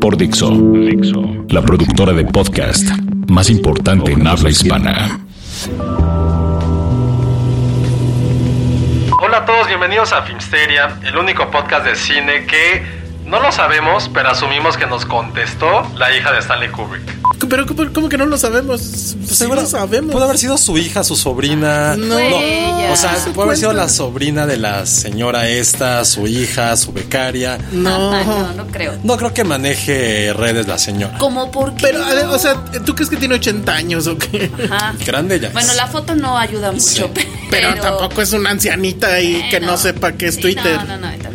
Por Dixo. La productora de podcast más importante en habla hispana. Hola a todos, bienvenidos a Filmsteria, el único podcast de cine que no lo sabemos, pero asumimos que nos contestó la hija de Stanley Kubrick. Pero ¿cómo, cómo que no lo sabemos? Pues Seguro sí lo sabemos. Pudo haber sido su hija, su sobrina. No. o sea, Se puede haber sido la sobrina de la señora esta, su hija, su becaria. No. no, no creo. No creo que maneje redes la señora. ¿Cómo por qué? Pero, o sea, ¿tú crees que tiene 80 años o qué? Ajá. Grande ya. Bueno, la foto no ayuda mucho, Sí. Pero, tampoco es una ancianita y que no sepa qué es Twitter. No, no, no.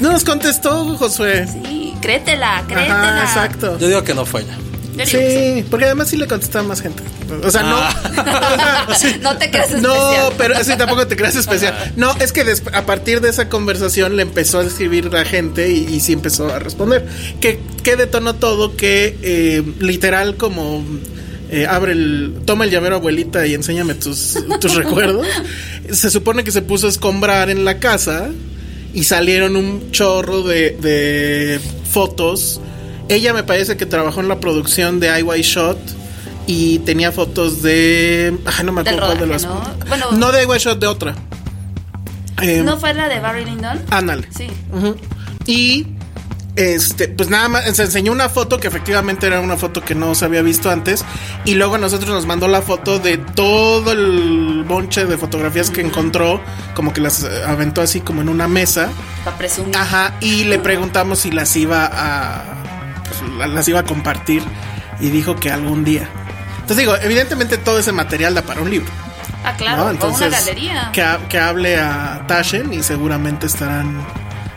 No nos contestó, Josué. Sí, créetela, créetela. Ajá, exacto. Yo digo que no fue ella. Sí, porque además sí le contestaba más gente. O sea, Ah. no. Sí. No te creas No, especial. pero sí, tampoco te creas especial. No, es que a partir de esa conversación le empezó a escribir la gente y, y sí empezó a responder. Que, que detonó todo que eh, literal como eh, abre el... Toma el llavero abuelita y enséñame tus, tus recuerdos. Se supone que se puso a escombrar en la casa y salieron un chorro de, de fotos. Ella me parece que trabajó en la producción de IY Shot y tenía fotos de. Ay, no me acuerdo cuál de rodaje, las. ¿no? Bueno- no de IY Shot, de otra. Eh, ¿No fue la de Barry Lyndon? Ándale. Sí. Y este, pues nada más, se enseñó una foto que efectivamente era una foto que no se había visto antes. Y luego a nosotros nos mandó la foto de todo el bonche de fotografías que encontró, como que las aventó así como en una mesa. Para presumir. Ajá, y le preguntamos si las iba a. pues, la- las iba a compartir. Y dijo que algún día. Entonces digo, evidentemente todo ese material da para un libro. Ah, claro, ¿no? o Entonces, una galería. Que, que hable a Tashen y seguramente estarán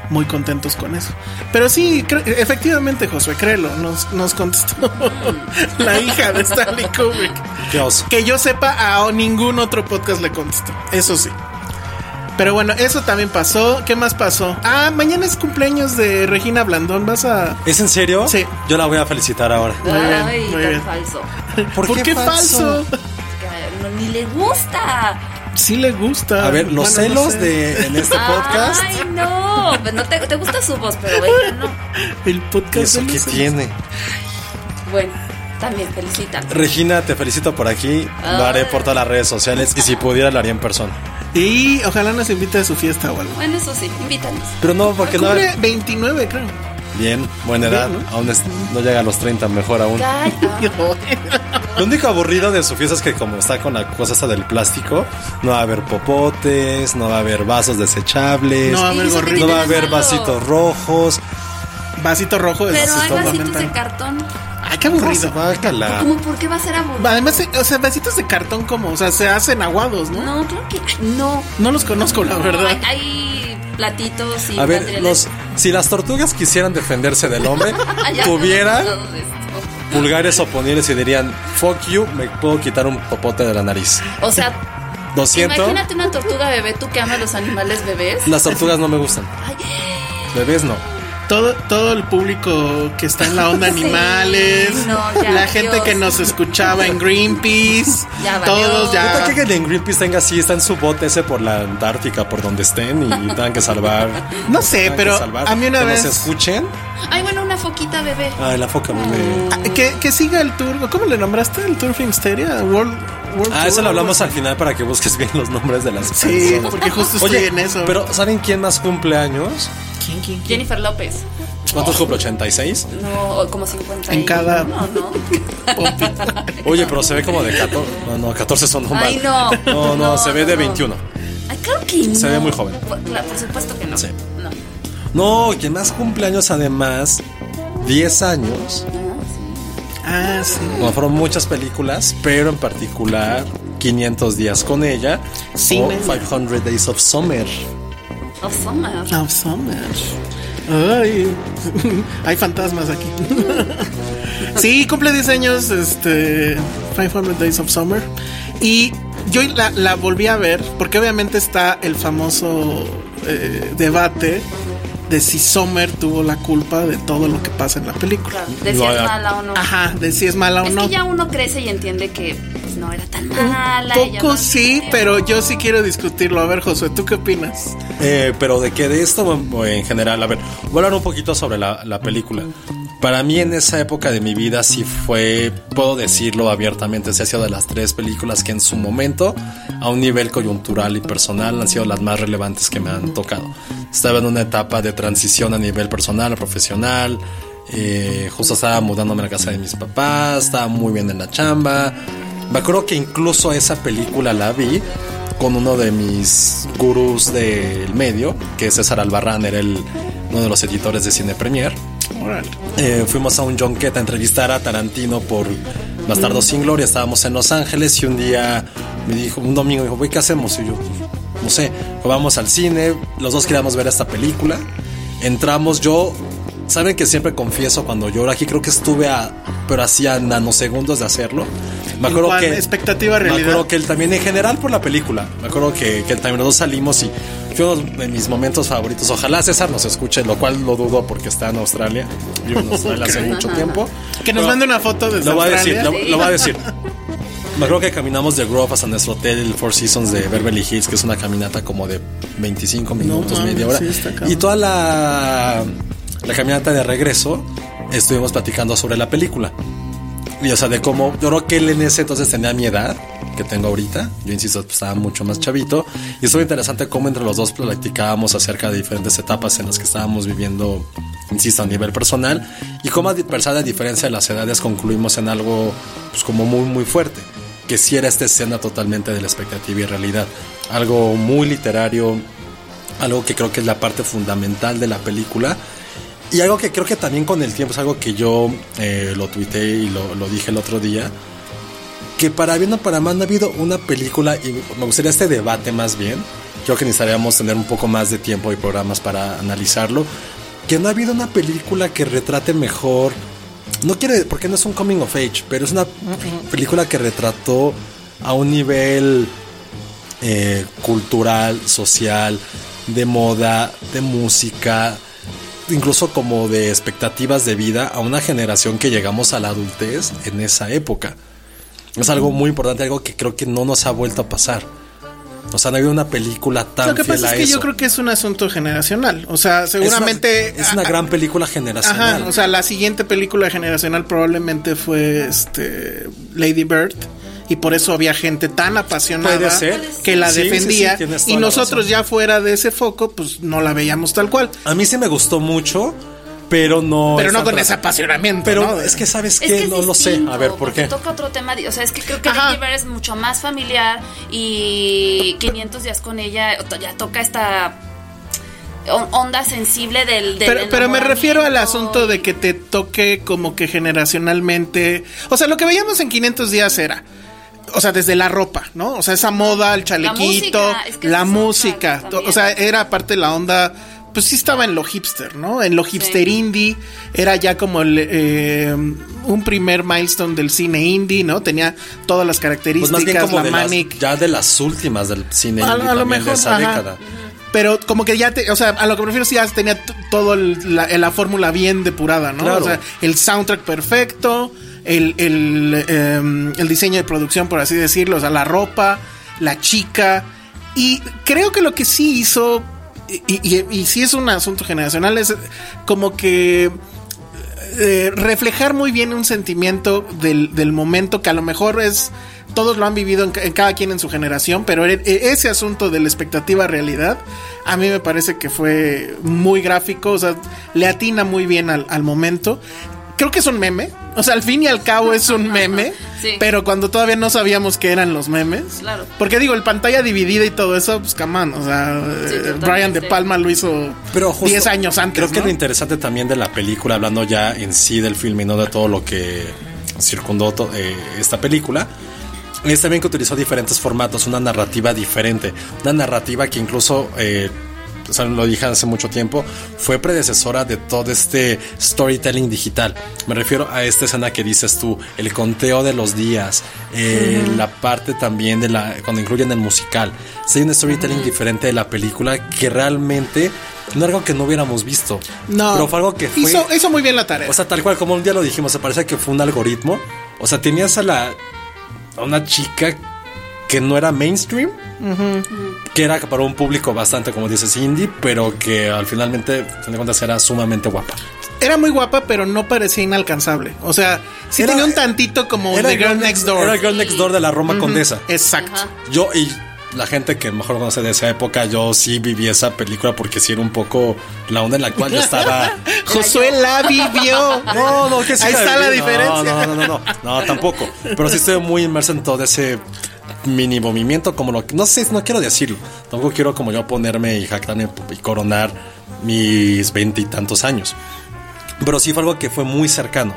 muy contentos con eso. Pero sí, efectivamente, Josué, créelo, nos, nos contestó la hija de Stanley Kubrick. Dios. Que yo sepa, a ningún otro podcast le contestó. Eso sí. Pero bueno, eso también pasó. ¿Qué más pasó? Ah, mañana es cumpleaños de Regina Blandón. ¿Vas a...? ¿Es en serio? Sí. Yo la voy a felicitar ahora. Muy bien, Ay, muy tan bien. falso. ¿Por, qué, falso? Que no- ni le gusta. Sí le gusta. A ver, los Bueno, no celos sé. de en este podcast. Ay, no. Pues no te, te gusta su voz, pero ella no. El podcast ¿Eso qué tiene? Bueno, también felicita. Regina, te felicito por aquí. Lo haré por todas las redes sociales y si pudiera lo haría en persona. Y ojalá nos invite a su fiesta o algo. Bueno, eso sí, invítanos. Pero no, porque no. Cumple 29, creo. Bien, buena edad. Bien, ¿no? Aún es- no llega a los 30, mejor aún. Lo único aburrido de su fiesta es que como está con la cosa esta del plástico, no va a haber popotes, no va a haber vasos desechables, No va a haber ¿Y eso qué gorrito. no va a de haber vasitos rojos. Vasito rojo es Pero hay vasitos de cartón. Ay, qué aburrido. Bácala. ¿Cómo por qué va a ser aburrido? Además, eh, o sea, vasitos de cartón como, o sea, se hacen aguados, ¿no? No, creo que no. No los conozco, la No, verdad. Hay, hay platitos y A ver, materiales. los, si las tortugas quisieran defenderse del hombre, Ah, tuvieran pulgares oponibles y dirían, fuck you, me puedo quitar un popote de la nariz. O sea, Lo siento, imagínate una tortuga bebé, tú que amas los animales bebés. las tortugas no me gustan. Ay, Bebés no. Todo, todo el público que está en la onda Sí, animales, no, ya, la gente Dios. que nos escuchaba en Greenpeace, Ya todos ¿Neta ya. que el Greenpeace tenga así, está en su bote ese por la Antártica, por donde estén y tengan que salvar? No sé, pero salvar, a mí una que vez- nos escuchen. Ay, bueno, una foquita bebé. Ay, la foca bebé. Ah, Que, que siga el tour. ¿Cómo le nombraste el tour Filmsteria? World, World Ah, Tour, eso lo hablamos al final para que busques bien los nombres de las Sí, personas. porque justo estoy Oye, en eso. pero ¿saben quién más cumple años? así. ¿Quién, quién, quién? Jennifer López. ¿Cuántos cumple? ¿86? No, como 50. En cada- No, no. Oye, pero se ve como de 14. No, no, 14 son mal. Ay, no. No, no, No, se ve no, de no. 21. Ay, claro que no. Se ve muy joven. Por, claro, por supuesto que no. Sí. No. No, quien más cumpleaños además, 10 años. Ah, sí. Bueno, fueron muchas películas, pero en particular 500 días con ella Cine. o 500 Days of Summer. Of Summer. Oh, Summer. Ay, hay fantasmas aquí. sí, cumple 10 años, este, 500 Days of Summer. Y yo la, la volví a ver, porque obviamente está el famoso eh, debate de si Summer tuvo la culpa de todo lo que pasa en la película. Claro, de si es mala o no. Ajá, de si es mala o Es no. que ya uno crece y entiende que no era tan mala. ella Poco sí, pero yo sí quiero discutirlo. A ver, Josué, ¿tú qué opinas? Eh, pero de que de esto en general, a ver, voy a hablar un poquito sobre la, la película. Para mí en esa época de mi vida sí fue, puedo decirlo abiertamente, sí ha sido de las tres películas que en su momento, a un nivel coyuntural y personal, han sido las más relevantes que me han tocado. Estaba en una etapa de transición a nivel personal, profesional, eh, justo estaba mudándome a la casa de mis papás, estaba muy bien en la chamba. Me acuerdo que incluso esa película la vi con uno de mis gurús del medio, que es César Albarrán, era el, uno de los editores de Cine Premier. Eh, fuimos a un junket a entrevistar a Tarantino por Bastardo sin Gloria. Estábamos en Los Ángeles y un día me dijo, un domingo, me dijo, "Güey, ¿qué hacemos? Y yo, no sé, vamos al cine, los dos queríamos ver esta película. Entramos, yo, saben que siempre confieso cuando lloro aquí, creo que estuve a, pero hacía nanosegundos de hacerlo. Me ¿En acuerdo cuál? que. ¿Expectativa, Me realidad? acuerdo que él también, en general, por la película. Me acuerdo que, que también los dos salimos y fue uno de mis momentos favoritos. Ojalá César nos escuche, lo cual lo dudo porque está en Australia. Vivo en Australia hace mucho tiempo. Que nos Pero mande una foto desde Lo voy a decir, lo, lo voy a decir. Me acuerdo que caminamos de Grove hasta nuestro hotel, el Four Seasons de Beverly Hills, que es una caminata como de 25 minutos, mames, media hora. sí, y toda la, la caminata de regreso estuvimos platicando sobre la película. Y o sea, de cómo, yo creo que él en ese entonces tenía mi edad, que tengo ahorita. Yo insisto, pues, estaba mucho más chavito. Y estuvo interesante cómo entre los dos platicábamos acerca de diferentes etapas en las que estábamos viviendo, insisto, a nivel personal. Y cómo, a pesar de diferencia de las edades, concluimos en algo, pues como muy, muy fuerte. Que sí era esta escena totalmente de la expectativa y realidad. Algo muy literario, algo que creo que es la parte fundamental de la película. Y algo que creo que también con el tiempo es algo que yo eh, lo tuiteé y lo, lo dije el otro día. Que para bien o para mal no ha habido una película, y me gustaría este debate más bien. Creo que necesitaríamos tener un poco más de tiempo y programas para analizarlo. Que no ha habido una película que retrate mejor. No quiere, porque no es un coming of age, pero es una película que retrató a un nivel eh, cultural, social, de moda, de música, incluso como de expectativas de vida a una generación que llegamos a la adultez en esa época. Es algo muy importante, algo que creo que no nos ha vuelto a pasar. O sea, no ha habido una película tan Lo que fiel pasa a es que eso. yo creo que es un asunto generacional. O sea, seguramente. es una, es una gran película generacional. Ajá, o sea, la siguiente película generacional probablemente fue este Lady Bird. Y por eso había gente tan apasionada Puede ser. que la Sí, sí, sí, defendía. y nosotros ya fuera de ese foco, pues no la veíamos tal cual. A mí sí me gustó mucho, pero no. Pero no con ese apasionamiento. Pero ¿no? es que, ¿sabes Es qué? que no lo sé. A ver, ¿por qué? Toca otro tema. O sea, es que creo que Bird es mucho más familiar y 500 días con ella ya toca esta on- onda sensible del. del Pero, pero me refiero al asunto de que te toque como que generacionalmente. O sea, lo que veíamos en 500 días era. O sea, desde la ropa, ¿no? O sea, esa moda, el chalequito, música, es que la música. O sea, era parte de la onda. Pues sí estaba en lo hipster, ¿no? En lo hipster indie. Era ya como el, eh, un primer milestone del cine indie, ¿no? Tenía todas las Pues características, más bien como la de las, manic. ya de las últimas del cine A- indie a lo también de mejor, esa ajá. década. Pero como que ya te, o sea, a lo que me refiero sí ya tenía todo el- la, la fórmula bien depurada, ¿no? Claro. O sea, el soundtrack perfecto, el, el, em, el diseño de producción, por así decirlo, o sea, la ropa, la chica. Y creo que lo que sí hizo, y, y, sí es un asunto generacional, es como que eh, reflejar muy bien un sentimiento del, del momento que a lo mejor es todos lo han vivido en cada quien en su generación, pero e- e- ese asunto de la expectativa realidad a mí me parece que fue muy gráfico, o sea, le atina muy bien al, al momento. Creo que es un meme, o sea, al fin y al cabo es un meme, Sí. pero cuando todavía no sabíamos que eran los memes. Claro. Porque digo, el pantalla dividida y todo eso, pues come on, o sea, Sí, eh. Brian De Palma lo hizo Pero justo 10 años antes. Creo que ¿no? lo interesante también de la película, hablando ya en sí del film y no de todo lo que circundó to- eh, esta película, es también que utilizó diferentes formatos, una narrativa diferente, una narrativa que incluso, eh, o sea, lo dije hace mucho tiempo, fue predecesora de todo este storytelling digital. Me refiero a esta escena que dices tú, el conteo de los días, eh, la parte también de la, cuando incluyen el musical. Sí, hay un storytelling diferente de la película que realmente no era algo que no hubiéramos visto. No, Pero fue algo que fue... hizo, hizo muy bien la tarea. O sea, tal cual como un día lo dijimos, se parece que fue un algoritmo. O sea, tenías a la a una chica que no era mainstream, que era para un público bastante, como dices, indie, pero que al finalmente, fin de cuentas, era sumamente guapa. Era muy guapa, pero no parecía inalcanzable. O sea, sí Era- tenía un tantito como Era The Girl Next Door. Era el Girl Next Door de la Roma Condesa. Exacto. Yo y la gente que mejor conoce de esa época, yo sí viví esa película porque sí era un poco la onda en la cual yo estaba. Josué la vivió. No, no, que sí Ahí la está la diferencia. No, no, no, no, no, tampoco. Pero sí estoy muy inmerso en todo ese mini movimiento, como lo que. No sé, no quiero decirlo. Tampoco quiero como yo ponerme y jactarme y coronar mis veintitantos años. Pero sí fue algo que fue muy cercano.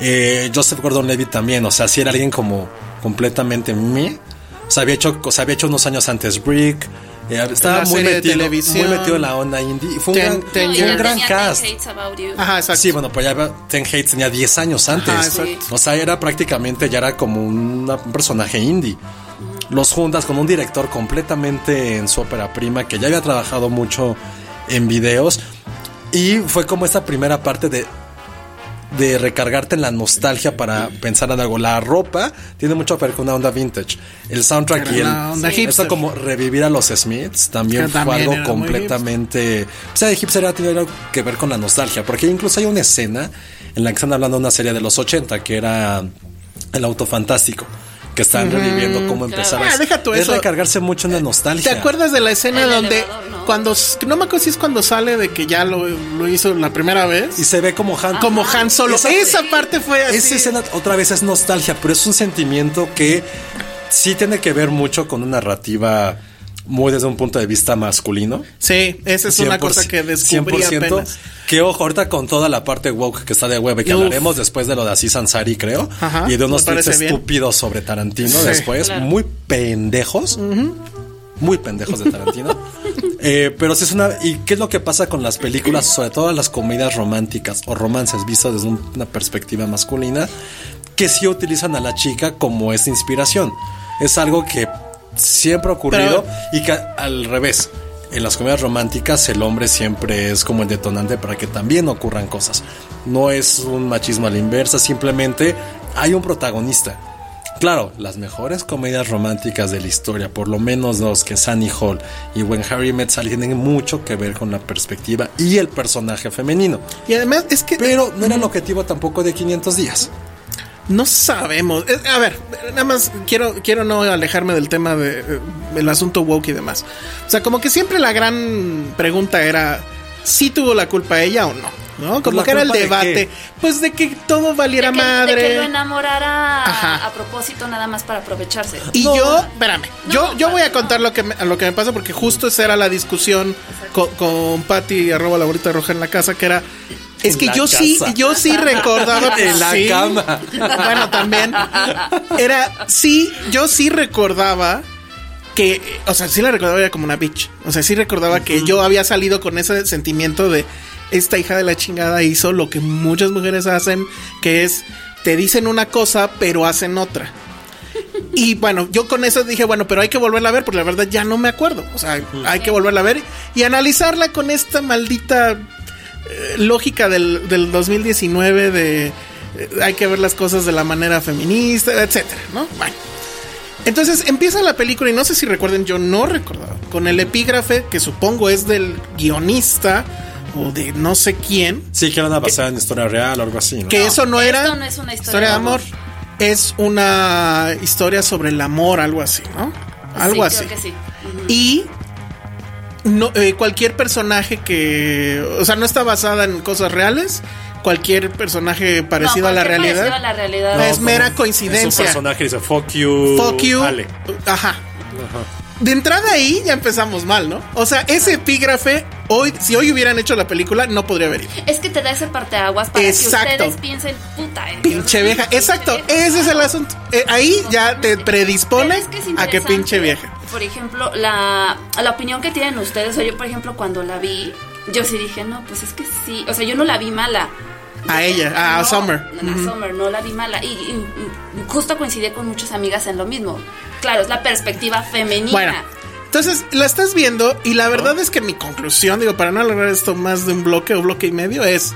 Eh, Joseph Gordon Levitt también, o sea, sí era alguien como completamente me. O sea, había hecho, o sea, había hecho unos años antes Brick. eh, estaba La muy metido, muy metido en la onda indie. Fue un Ten- gran, fue un gran tenía cast. Ten Hates About You. Ajá, exacto. Sí, bueno, pues ya Ten Hates tenía 10 años antes. Ajá. O sea, era prácticamente, ya era como una- un personaje indie. Los juntas con un director completamente en su ópera prima, que ya había trabajado mucho en videos. Y fue como esta primera parte de, de recargarte en la nostalgia para pensar en algo. La ropa tiene mucho que ver con una onda vintage. El soundtrack Era y el. esto hipster. como revivir a los Smiths también Que fue también algo completamente. O sea, de hipster ha tenido algo que ver con la nostalgia. Porque incluso hay una escena en la que están hablando de una serie de los 80 que era El Auto Fantástico. Que están reviviendo cómo empezar Ah, deja tú es eso. recargarse mucho en la nostalgia. ¿Te acuerdas de la escena El donde elevador, ¿no? cuando no me acuerdo si es cuando sale de que ya lo, lo hizo la primera vez? Y se ve como Han. como Han Solo. Esa- Esa, parte fue así. Esa escena otra vez es nostalgia, pero es un sentimiento que sí tiene que ver mucho con una narrativa muy desde un punto de vista masculino. Sí, esa es una 100%, cosa que descubrí apenas. Que ojo, ahorita con toda la parte woke que está de web, que Uf. hablaremos después de lo de Aziz Ansari, creo. Ajá, y de unos tweets estúpidos sobre Tarantino Sí, después, claro. muy pendejos. Muy pendejos de Tarantino. Eh, pero sí es una. ¿Y qué es lo que pasa con las películas, sobre todo las comedias románticas o romances vistos desde un- una perspectiva masculina? Que sí utilizan a la chica como esa inspiración. Es algo que siempre ha ocurrido Pero- y que al revés. En las comedias románticas el hombre siempre es como el detonante para que también ocurran cosas. No es un machismo a la inversa, simplemente hay un protagonista. Claro, las mejores comedias románticas de la historia, por lo menos dos, que Sunny Hall y When Harry Met Sally, tienen mucho que ver con la perspectiva y el personaje femenino. Y además es que Pero no era el objetivo tampoco de 500 días. No sabemos. Es- a ver, nada más quiero quiero no alejarme del tema de eh, el asunto woke y demás. O sea, como que siempre la gran pregunta era si tuvo la culpa ella o no. ¿No? Como ¿La que era el de debate. Pues de que todo valiera de que, madre. de que lo enamorara Ajá. a propósito nada más para aprovecharse. Y No. yo, espérame, No, yo, yo voy a no. contar lo que me, lo que me pasa porque justo esa era la discusión con, con Patty arroba la bolita roja en la casa que era es que yo sí, yo sí recordaba En la sí. cama. Bueno, también era sí, yo sí recordaba que, o sea, sí la recordaba como una bitch. O sea, sí recordaba que yo había salido con ese sentimiento de esta hija de la chingada hizo lo que muchas mujeres hacen, que es te dicen una cosa pero hacen otra. Y bueno, yo con eso dije, bueno, pero hay que volverla a ver, porque la verdad ya no me acuerdo. O sea, hay que volverla a ver y analizarla con esta maldita eh, lógica del, del 2019 de eh, hay que ver las cosas de la manera feminista, etcétera, ¿no? Bueno. Entonces empieza la película y no sé si recuerden, yo no recordaba, con el epígrafe que supongo es del guionista o de no sé quién, Sí, que era una basada en historia real o algo así, ¿no? que eso no esto era no es una historia de de amor, amor. es una historia sobre el amor, algo así, ¿no? Algo Sí, así. creo que sí. Y no, eh, cualquier personaje que, o sea, no está basada en cosas reales, cualquier personaje parecido No, a la realidad. parecido a la realidad. No, es mera Es coincidencia. un personaje dice fuck you. Fuck you. Ale. Ajá. De entrada ahí ya empezamos mal, ¿no? O sea, ese epígrafe, hoy, si hoy hubieran hecho la película, no podría haber ido. Es que te da ese parteaguas para Exacto. que ustedes piensen, puta. entonces, Pinche vieja. pinche Exacto, vieja. ese es el asunto. Eh, ahí ya te predispone es que es a que pinche vieja. Por ejemplo, la, la opinión que tienen ustedes, o yo, por ejemplo, cuando la vi, yo sí dije, no, pues es que sí. O sea, yo no la vi mala. A ella, a No, Summer. A Summer, no la vi mala. Y, y- y justo coincidí con muchas amigas en lo mismo. Claro, es la perspectiva femenina. Bueno, entonces la estás viendo y la verdad es que mi conclusión, digo, para no alargar esto más de un bloque o bloque y medio, es,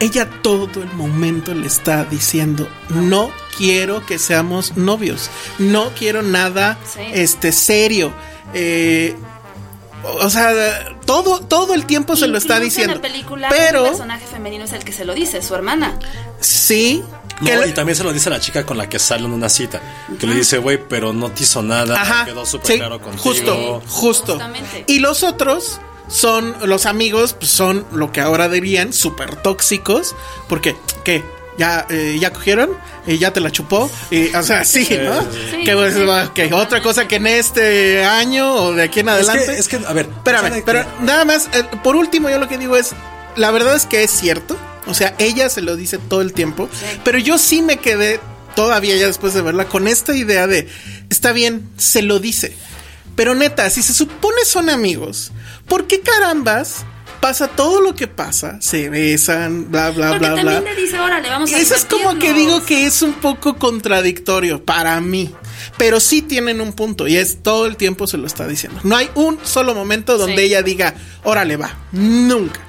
ella todo el momento le está diciendo, no quiero que seamos novios, no quiero nada Sí. este serio. Eh, o sea, todo, todo el tiempo se lo está diciendo. En la película, pero el personaje femenino es el que se lo dice, su hermana. sí, que No, la- y también se lo dice a la chica con la que sale en una cita. Que le dice, güey, pero no te hizo nada. Ajá, Quedó súper sí, claro contigo. justo, justo. Justamente. Y los otros son, los amigos, pues, son lo que ahora dirían súper tóxicos, porque, ¿qué? ¿Ya, eh, ¿Ya cogieron? ¿Y ya te la chupó? Y, o sea, sí, ¿no? sí, que, pues, sí, que otra cosa que en este año o de aquí en Es adelante. que, es que, a ver. Espérame, ¿sabe pero nada más, eh, por último, yo lo que digo es, la verdad es que es cierto, o sea, ella se lo dice todo el tiempo, pero yo sí me quedé todavía ya después de verla con esta idea de, está bien, se lo dice, pero neta, si se supone son amigos, ¿por qué carambas pasa todo lo que pasa? Se besan, bla, bla, Porque bla, también bla. le dice, órale, vamos a Eso es como que divertirnos". digo que es un poco contradictorio para mí. Pero sí tienen un punto y es todo el tiempo se lo está diciendo. No hay un solo momento donde Sí. ella diga, órale va, nunca.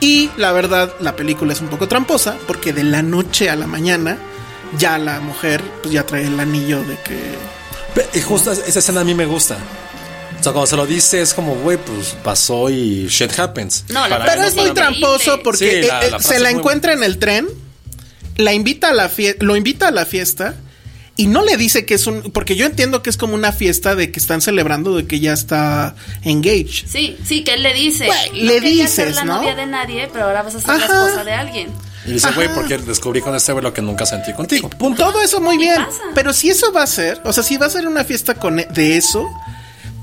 Y la verdad, la película es un poco tramposa porque de la noche a la mañana ya la mujer pues ya trae el anillo de que... Justo es- esa escena a mí me gusta. O sea, cuando se lo dice es como, güey, pues pasó y shit happens. No, la Pero no es muy tramposo porque Sí, la- eh, eh, la se la encuentra en el tren, la invita a la fiesta, lo invita a la fiesta y no le dice que es un, porque yo entiendo que es como una fiesta de que están celebrando de que ya está engaged. Sí, sí, que él le dice. Güey, "No le quería ser dices, la ¿no? novia de nadie, pero ahora vas a ser la esposa de alguien. Y dice, güey, porque descubrí con este güey lo que nunca sentí contigo. Punto. Todo eso muy bien, pasa. pero si eso va a ser, o sea, si va a ser una fiesta con de eso,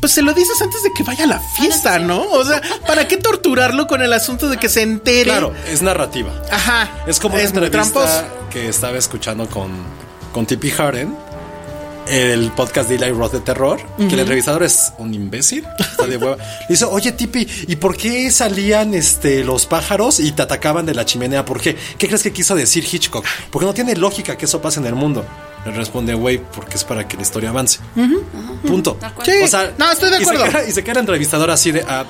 pues se lo dices antes de que vaya a la fiesta, ¿no? O sea, ¿para qué torturarlo con el asunto de que se entere? Claro, es narrativa. Ajá. Es como una muy entrevista tramposo. que estaba escuchando con, con Tippy Harden, el podcast de Eli Roth de terror, que el entrevistador es un imbécil, está de hueva. Le dice, oye Tippy, ¿y por qué salían este, los pájaros y te atacaban de la chimenea? ¿Por qué? ¿Qué crees que quiso decir Hitchcock? Porque no tiene lógica que eso pase en el mundo. Le responde, güey, porque es para que la historia avance. Punto. De acuerdo. Sí, no, estoy de y se acuerdo. queda- Y se queda el entrevistador así de... ah,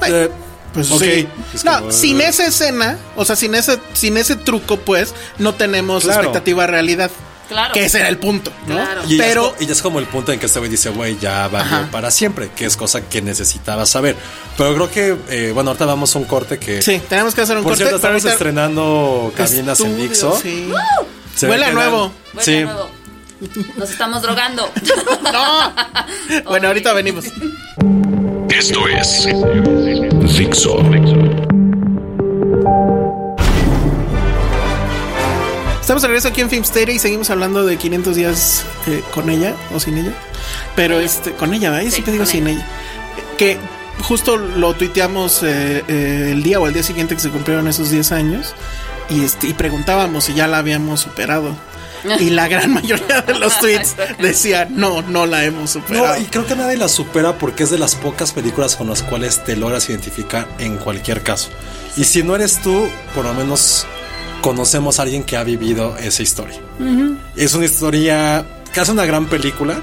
ah, eh, Pues ok. sí. Es No, como, sin eh, esa escena, o sea, sin ese, sin ese truco, pues, no tenemos Claro. expectativa realidad. Claro. Que ese era el punto, ¿no? Claro. Y ya, Pero es, y ya es como el punto en que este güey dice, güey, ya va Ajá. para siempre, que es cosa que necesitaba saber. Pero creo que, eh, bueno, ahorita vamos a un corte que... sí, tenemos que hacer un Por corte. cierto, pero estamos ahorita- estrenando cabinas en Estudio, Dixo. sí. Se Huele a nuevo. Sí. nuevo. Nos estamos drogando. No. Bueno, ahorita venimos. Esto es Dixo. Estamos de regreso aquí en Filmsteria y seguimos hablando de 500 días eh, con ella o sin ella. Pero este, con ella, ¿verdad? Yo Sí, siempre digo sin ella. Que justo lo tuiteamos eh, eh, el día o el día siguiente que se cumplieron esos 10 años. Y, este, y preguntábamos si ya la habíamos superado. Y la gran mayoría de los tweets decía, no, no la hemos superado. No, y creo que nadie la supera porque es de las pocas películas con las cuales te logras identificar en cualquier caso. Y si no eres tú, por lo menos conocemos a alguien que ha vivido esa historia. Es una historia que hace una gran película.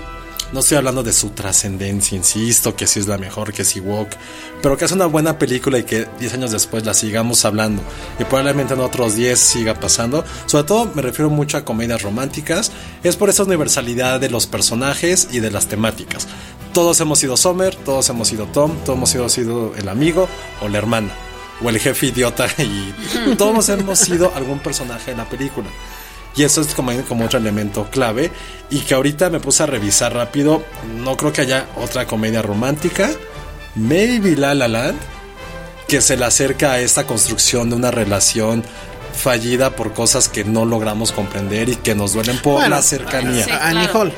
No estoy hablando de su trascendencia, insisto, que sí es la mejor, que sí walk, pero que hace una buena película y que 10 años después la sigamos hablando y probablemente en otros 10 siga pasando. Sobre todo me refiero mucho a comedias románticas, es por esa universalidad de los personajes y de las temáticas. Todos hemos sido Sommer, todos hemos sido Tom, todos hemos sido, sido el amigo o la hermana o el jefe idiota y todos hemos sido algún personaje en la película. Y eso es como, como otro elemento clave. Y que ahorita me puse a revisar rápido. No creo que haya otra comedia romántica. Maybe La La Land. Que se le acerca a esta construcción de una relación fallida por cosas que no logramos comprender y que nos duelen por Bueno, la cercanía. sí. Annie claro. Hall.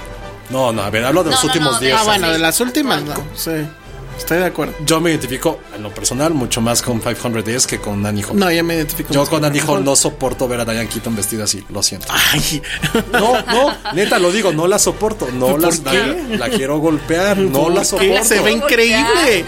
No, no, a ver, hablo de No, los no, últimos no, de 10 Ah, Eso bueno, de las últimas no. Sí. Estoy de acuerdo. Yo me identifico en lo personal mucho más con 500 Days que con Annie Hall. No, ya me identifico. Yo con con Annie Hall Hall. no soporto ver a Diane Keaton vestida así, lo siento. Ay. No, no, neta lo digo, no la soporto, no ¿Por la, la, la quiero golpear, no la soporto. Se ve increíble.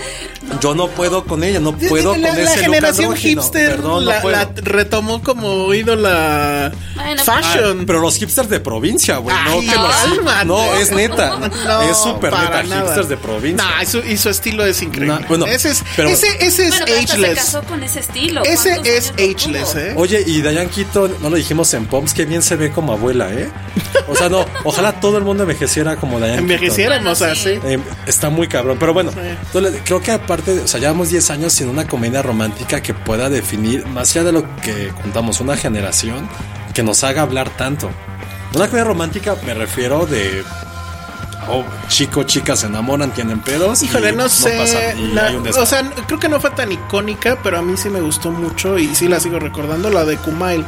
Yo no puedo con ella, no puedo la, con la ese look generación andrógino. hipster Perdón, no la, puedo. la retomó como ídola Bueno, fashion. Ah, pero los hipsters de provincia, güey, no que los cálmate. No, es neta. No, es súper neta, nada. hipsters de provincia. No, y su, y su estilo es increíble. No, bueno, ese es, pero- ese, ese es Bueno, pero hasta se ageless. casó con ese estilo. Ese ¿Cuántos es ageless? ¿eh? Oye, y Diane Keaton, no lo dijimos en Poms, que bien se ve como abuela, ¿eh? O sea, no, ojalá todo el mundo envejeciera como Diane Keaton. Envejeciéramos sí. así. Eh, está muy cabrón, pero bueno, entonces, creo que aparte, o sea, llevamos 10 años sin una comedia romántica que pueda definir, más allá de lo que contamos, una generación que nos haga hablar tanto. Una comedia romántica me refiero de oh, chico, chicas se enamoran, tienen pedos. y Híjole, no sé. y la- hay un o sea, creo que no fue tan icónica, pero a mí sí me gustó mucho y sí la sigo recordando, la de Kumail.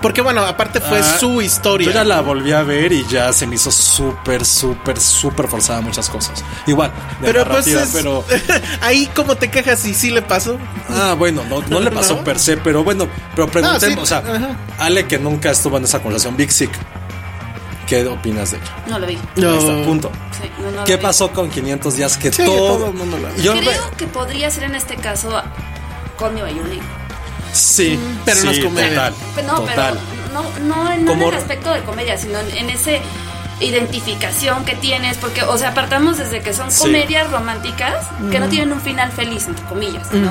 Porque bueno, aparte fue Ah, su historia. Yo ya la volví a ver y ya se me hizo súper, súper, súper forzada muchas cosas. Igual, de Pero pues es- pero ahí como te quejas y sí le pasó. Ah, bueno, no, no le pasó ¿No? per se, pero bueno, pero preguntemos, Ah, sí, o sea, ajá. Ale que nunca estuvo en esa conversación, Big Sick, ¿qué opinas de ella? No lo vi. No. Está, punto. Sí, no, no ¿Qué lo vi. pasó con 500 días que Sí, todo, todo el mundo lo- Yo Creo que podría ser en este caso con mi Bayuni. sí, pero no es comedia. total, No, total. pero no, no, en- no Como- en el aspecto de comedia, sino en, en ese identificación que tienes, porque, o sea, apartamos desde que son Sí. comedias románticas que no tienen un final feliz, entre comillas, ¿no?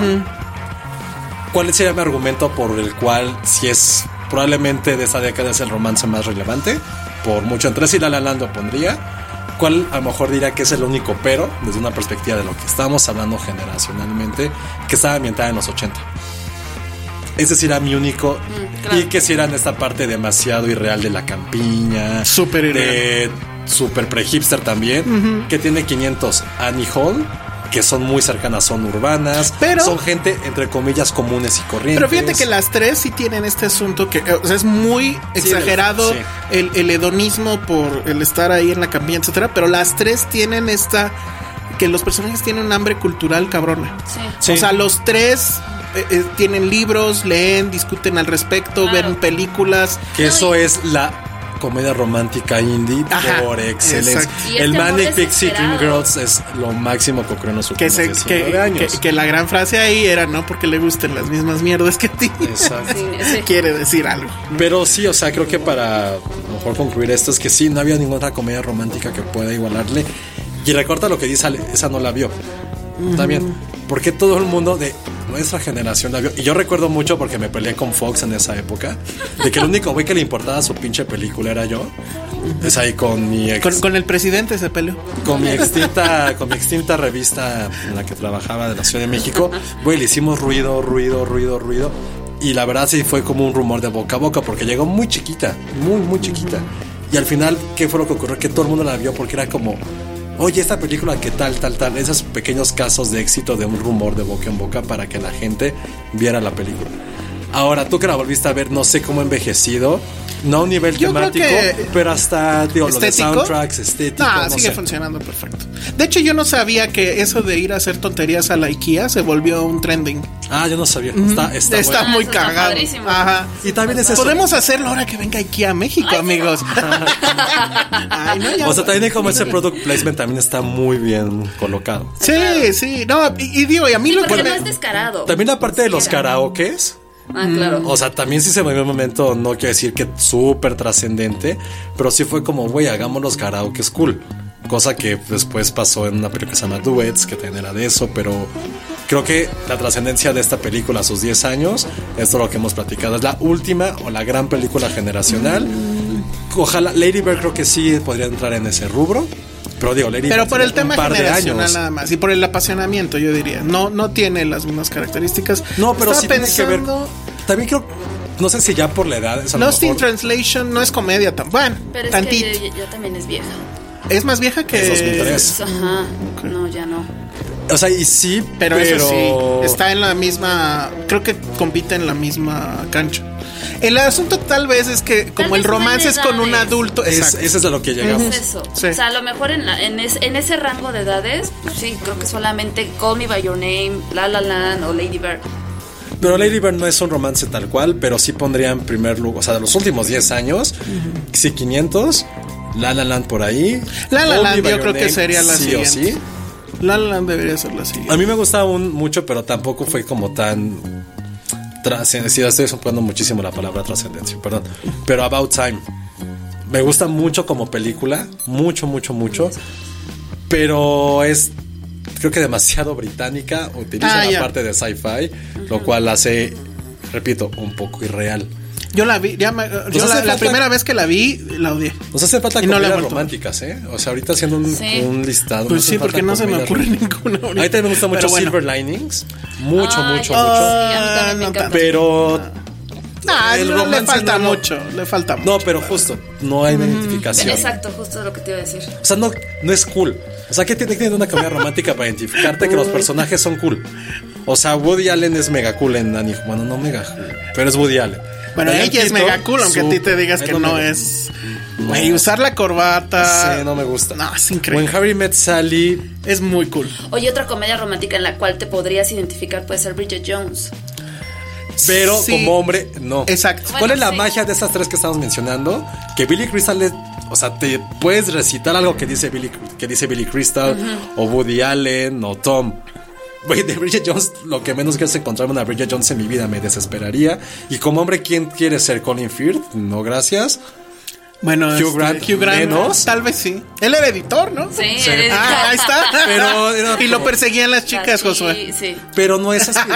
¿Cuál sería mi argumento por el cual si es probablemente de esta década es el romance más relevante? Por mucho entre sí La La Land lo pondría. ¿Cuál a lo mejor diría que es el único pero desde una perspectiva de lo que estamos hablando generacionalmente que estaba ambientada en los 80? Ese sería mi único claro. y que si era en esta parte demasiado irreal de la campiña, Súper de super pre hipster también, que tiene 500 Annie Hall que son muy cercanas, son urbanas, Pero- son gente entre comillas comunes y corrientes. Pero fíjate que las tres sí tienen este asunto que o sea, es muy exagerado sí. el, el hedonismo por el estar ahí en la campiña, etcétera. Pero las tres tienen esta que los personajes tienen un hambre cultural cabrona. Sí. Sí. O sea, los tres eh, eh, tienen libros, leen, discuten al respecto, Claro. ven películas. Que eso es la comedia romántica indie Ajá, por excelencia. El este Manic Pixie Dream. Girls es lo máximo que ocurrió en los Que, últimos se, 19 que, años. que- que la gran frase ahí era, ¿no? Porque le gusten las mismas mierdas que a ti. Exacto. Sí, sí. Quiere decir algo. Pero sí, o sea, creo que para a lo mejor concluir esto es que sí, no había ninguna otra comedia romántica que pueda igualarle. Y recorta lo que dice Ale, esa no la vio. Está bien. Porque todo el mundo de nuestra generación la vio. Y yo recuerdo mucho porque me peleé con Fox en esa época. De que el único güey que le importaba su pinche película era yo. Es ahí con mi ex. Con, con el presidente se peleó. con mi extinta, con mi extinta revista en la que trabajaba de la Ciudad de México, güey, le hicimos ruido, ruido, ruido, ruido. Y la verdad sí fue como un rumor de boca a boca porque llegó muy chiquita, muy, muy chiquita. Y al final, ¿qué fue lo que ocurrió? Que todo el mundo la vio porque era como, oye, esta película, ¿qué tal, tal, tal? Esos pequeños casos de éxito de un rumor de boca en boca para que la gente viera la película. Ahora, tú que la volviste a ver, no sé cómo envejecido. No a un nivel Yo temático, que- pero hasta, digo, lo de ¿Estético? soundtracks, estético. No, no sigue sé. funcionando perfecto. De hecho, yo no sabía que eso de ir a hacer tonterías a la IKEA se volvió un trending. Ah, yo no sabía. Está, está, Está bueno. muy está cagado. padrísimo. Ajá. Y también es eso. Podemos hacerlo ahora que venga IKEA a México, amigos. Ay, no, ya- O sea, también como ese product placement también está muy bien colocado. Sí, sí. No, y, y digo, y a mí Sí, lo que no me- es descarado. También la parte de los karaokes. Ah, claro. O sea, también sí se me dio un momento, no quiero decir que súper trascendente, pero sí fue como, güey, hagamos los karaoke school. Cosa que después pasó en una película que se llama Duets, que también era de eso, pero creo que la trascendencia de esta película a sus 10 años, esto es lo que hemos platicado, es la última o la gran película generacional. Ojalá, Lady Bird creo que sí podría entrar en ese rubro. Pero digo, Lady Pero por el tema generacional años. nada más y por el apasionamiento, yo diría. No, no tiene las mismas características. No, pero Estaba sí tiene que ver. pensando- También creo, no sé si ya por la edad. Lost in Translation no es comedia tan bueno. Pero es tantito. que ya, ya también es vieja. Es más vieja que. Es 2003. Ajá. No, ya no. O sea, y sí, Pero, pero, eso sí, está en la misma. Creo que compite en la misma cancha. El asunto tal vez es que, como el romance es con un adulto. Es, eso es a lo que llegamos. Es eso. Sí. O sea, a lo mejor en, la- en, es- en ese rango de edades, pues sí, creo que solamente Call Me By Your Name, La La Land o Lady Bird. Pero Lady Bird no es un romance tal cual, pero sí pondría en primer lugar, o sea, de los últimos 10 años, sí 500, La La Land por ahí. La La Land yo creo que sería la sí o siguiente. sí. La La Land debería ser la siguiente. A mí me gusta un, mucho, pero tampoco fue como tan trascendencia. Estoy usando muchísimo la palabra trascendencia, perdón. Pero About Time. Me gusta mucho como película, mucho, mucho, mucho. Pero es, creo que demasiado británica. Utiliza Ah, la parte de sci-fi, lo cual hace, repito, un poco irreal. Yo la vi, ya me- yo hace la, la primera vez que la vi, la odié. Nos hace falta Y no comedias románticas, ¿eh? O sea, ahorita haciendo un, Sí. un listado. Pues sí, porque no se me ocurre ninguna. ahorita. A mí también me gusta mucho bueno. Silver Linings. Mucho, Ay, mucho, sí, mucho. a mí también me no. Pero. Ah, el no, le romance falta no, no. mucho, le falta mucho. No, pero justo, no hay identificación. Exacto, justo lo que te iba a decir. O sea, no, no es cool. O sea, ¿qué tiene que tener una comedia romántica para identificarte que los personajes son cool? O sea, Woody Allen es mega cool en Annie. Bueno, no mega cool, pero es Woody Allen. Bueno, Diane ella es mega cool, aunque a ti te digas que no es. Güey, usar la corbata. Sí, no me gusta. No, es O en increíble. Harry Met Sally. Es muy cool. Oye, otra comedia romántica en la cual te podrías identificar puede ser Bridget Jones. Pero Sí. como hombre, no. Exacto. ¿Cuál es la sí. magia de esas tres que estamos mencionando? Que Billy Crystal es- o sea, te puedes recitar algo que dice Billy, que dice Billy Crystal, o Woody Allen, o Tom. Güey, de Bridget Jones, lo que menos quiero es encontrarme una Bridget Jones en mi vida, me desesperaría. Y como hombre, ¿quién quiere ser Colin Firth? No, gracias. Bueno, Hugh Grant, Hugh Grant, menos. tal vez sí. Él era editor, ¿no? Sí, Sí. Ah, ahí está. Pero era y lo perseguían las chicas, Sí, Josué. Sí. Pero no es así, no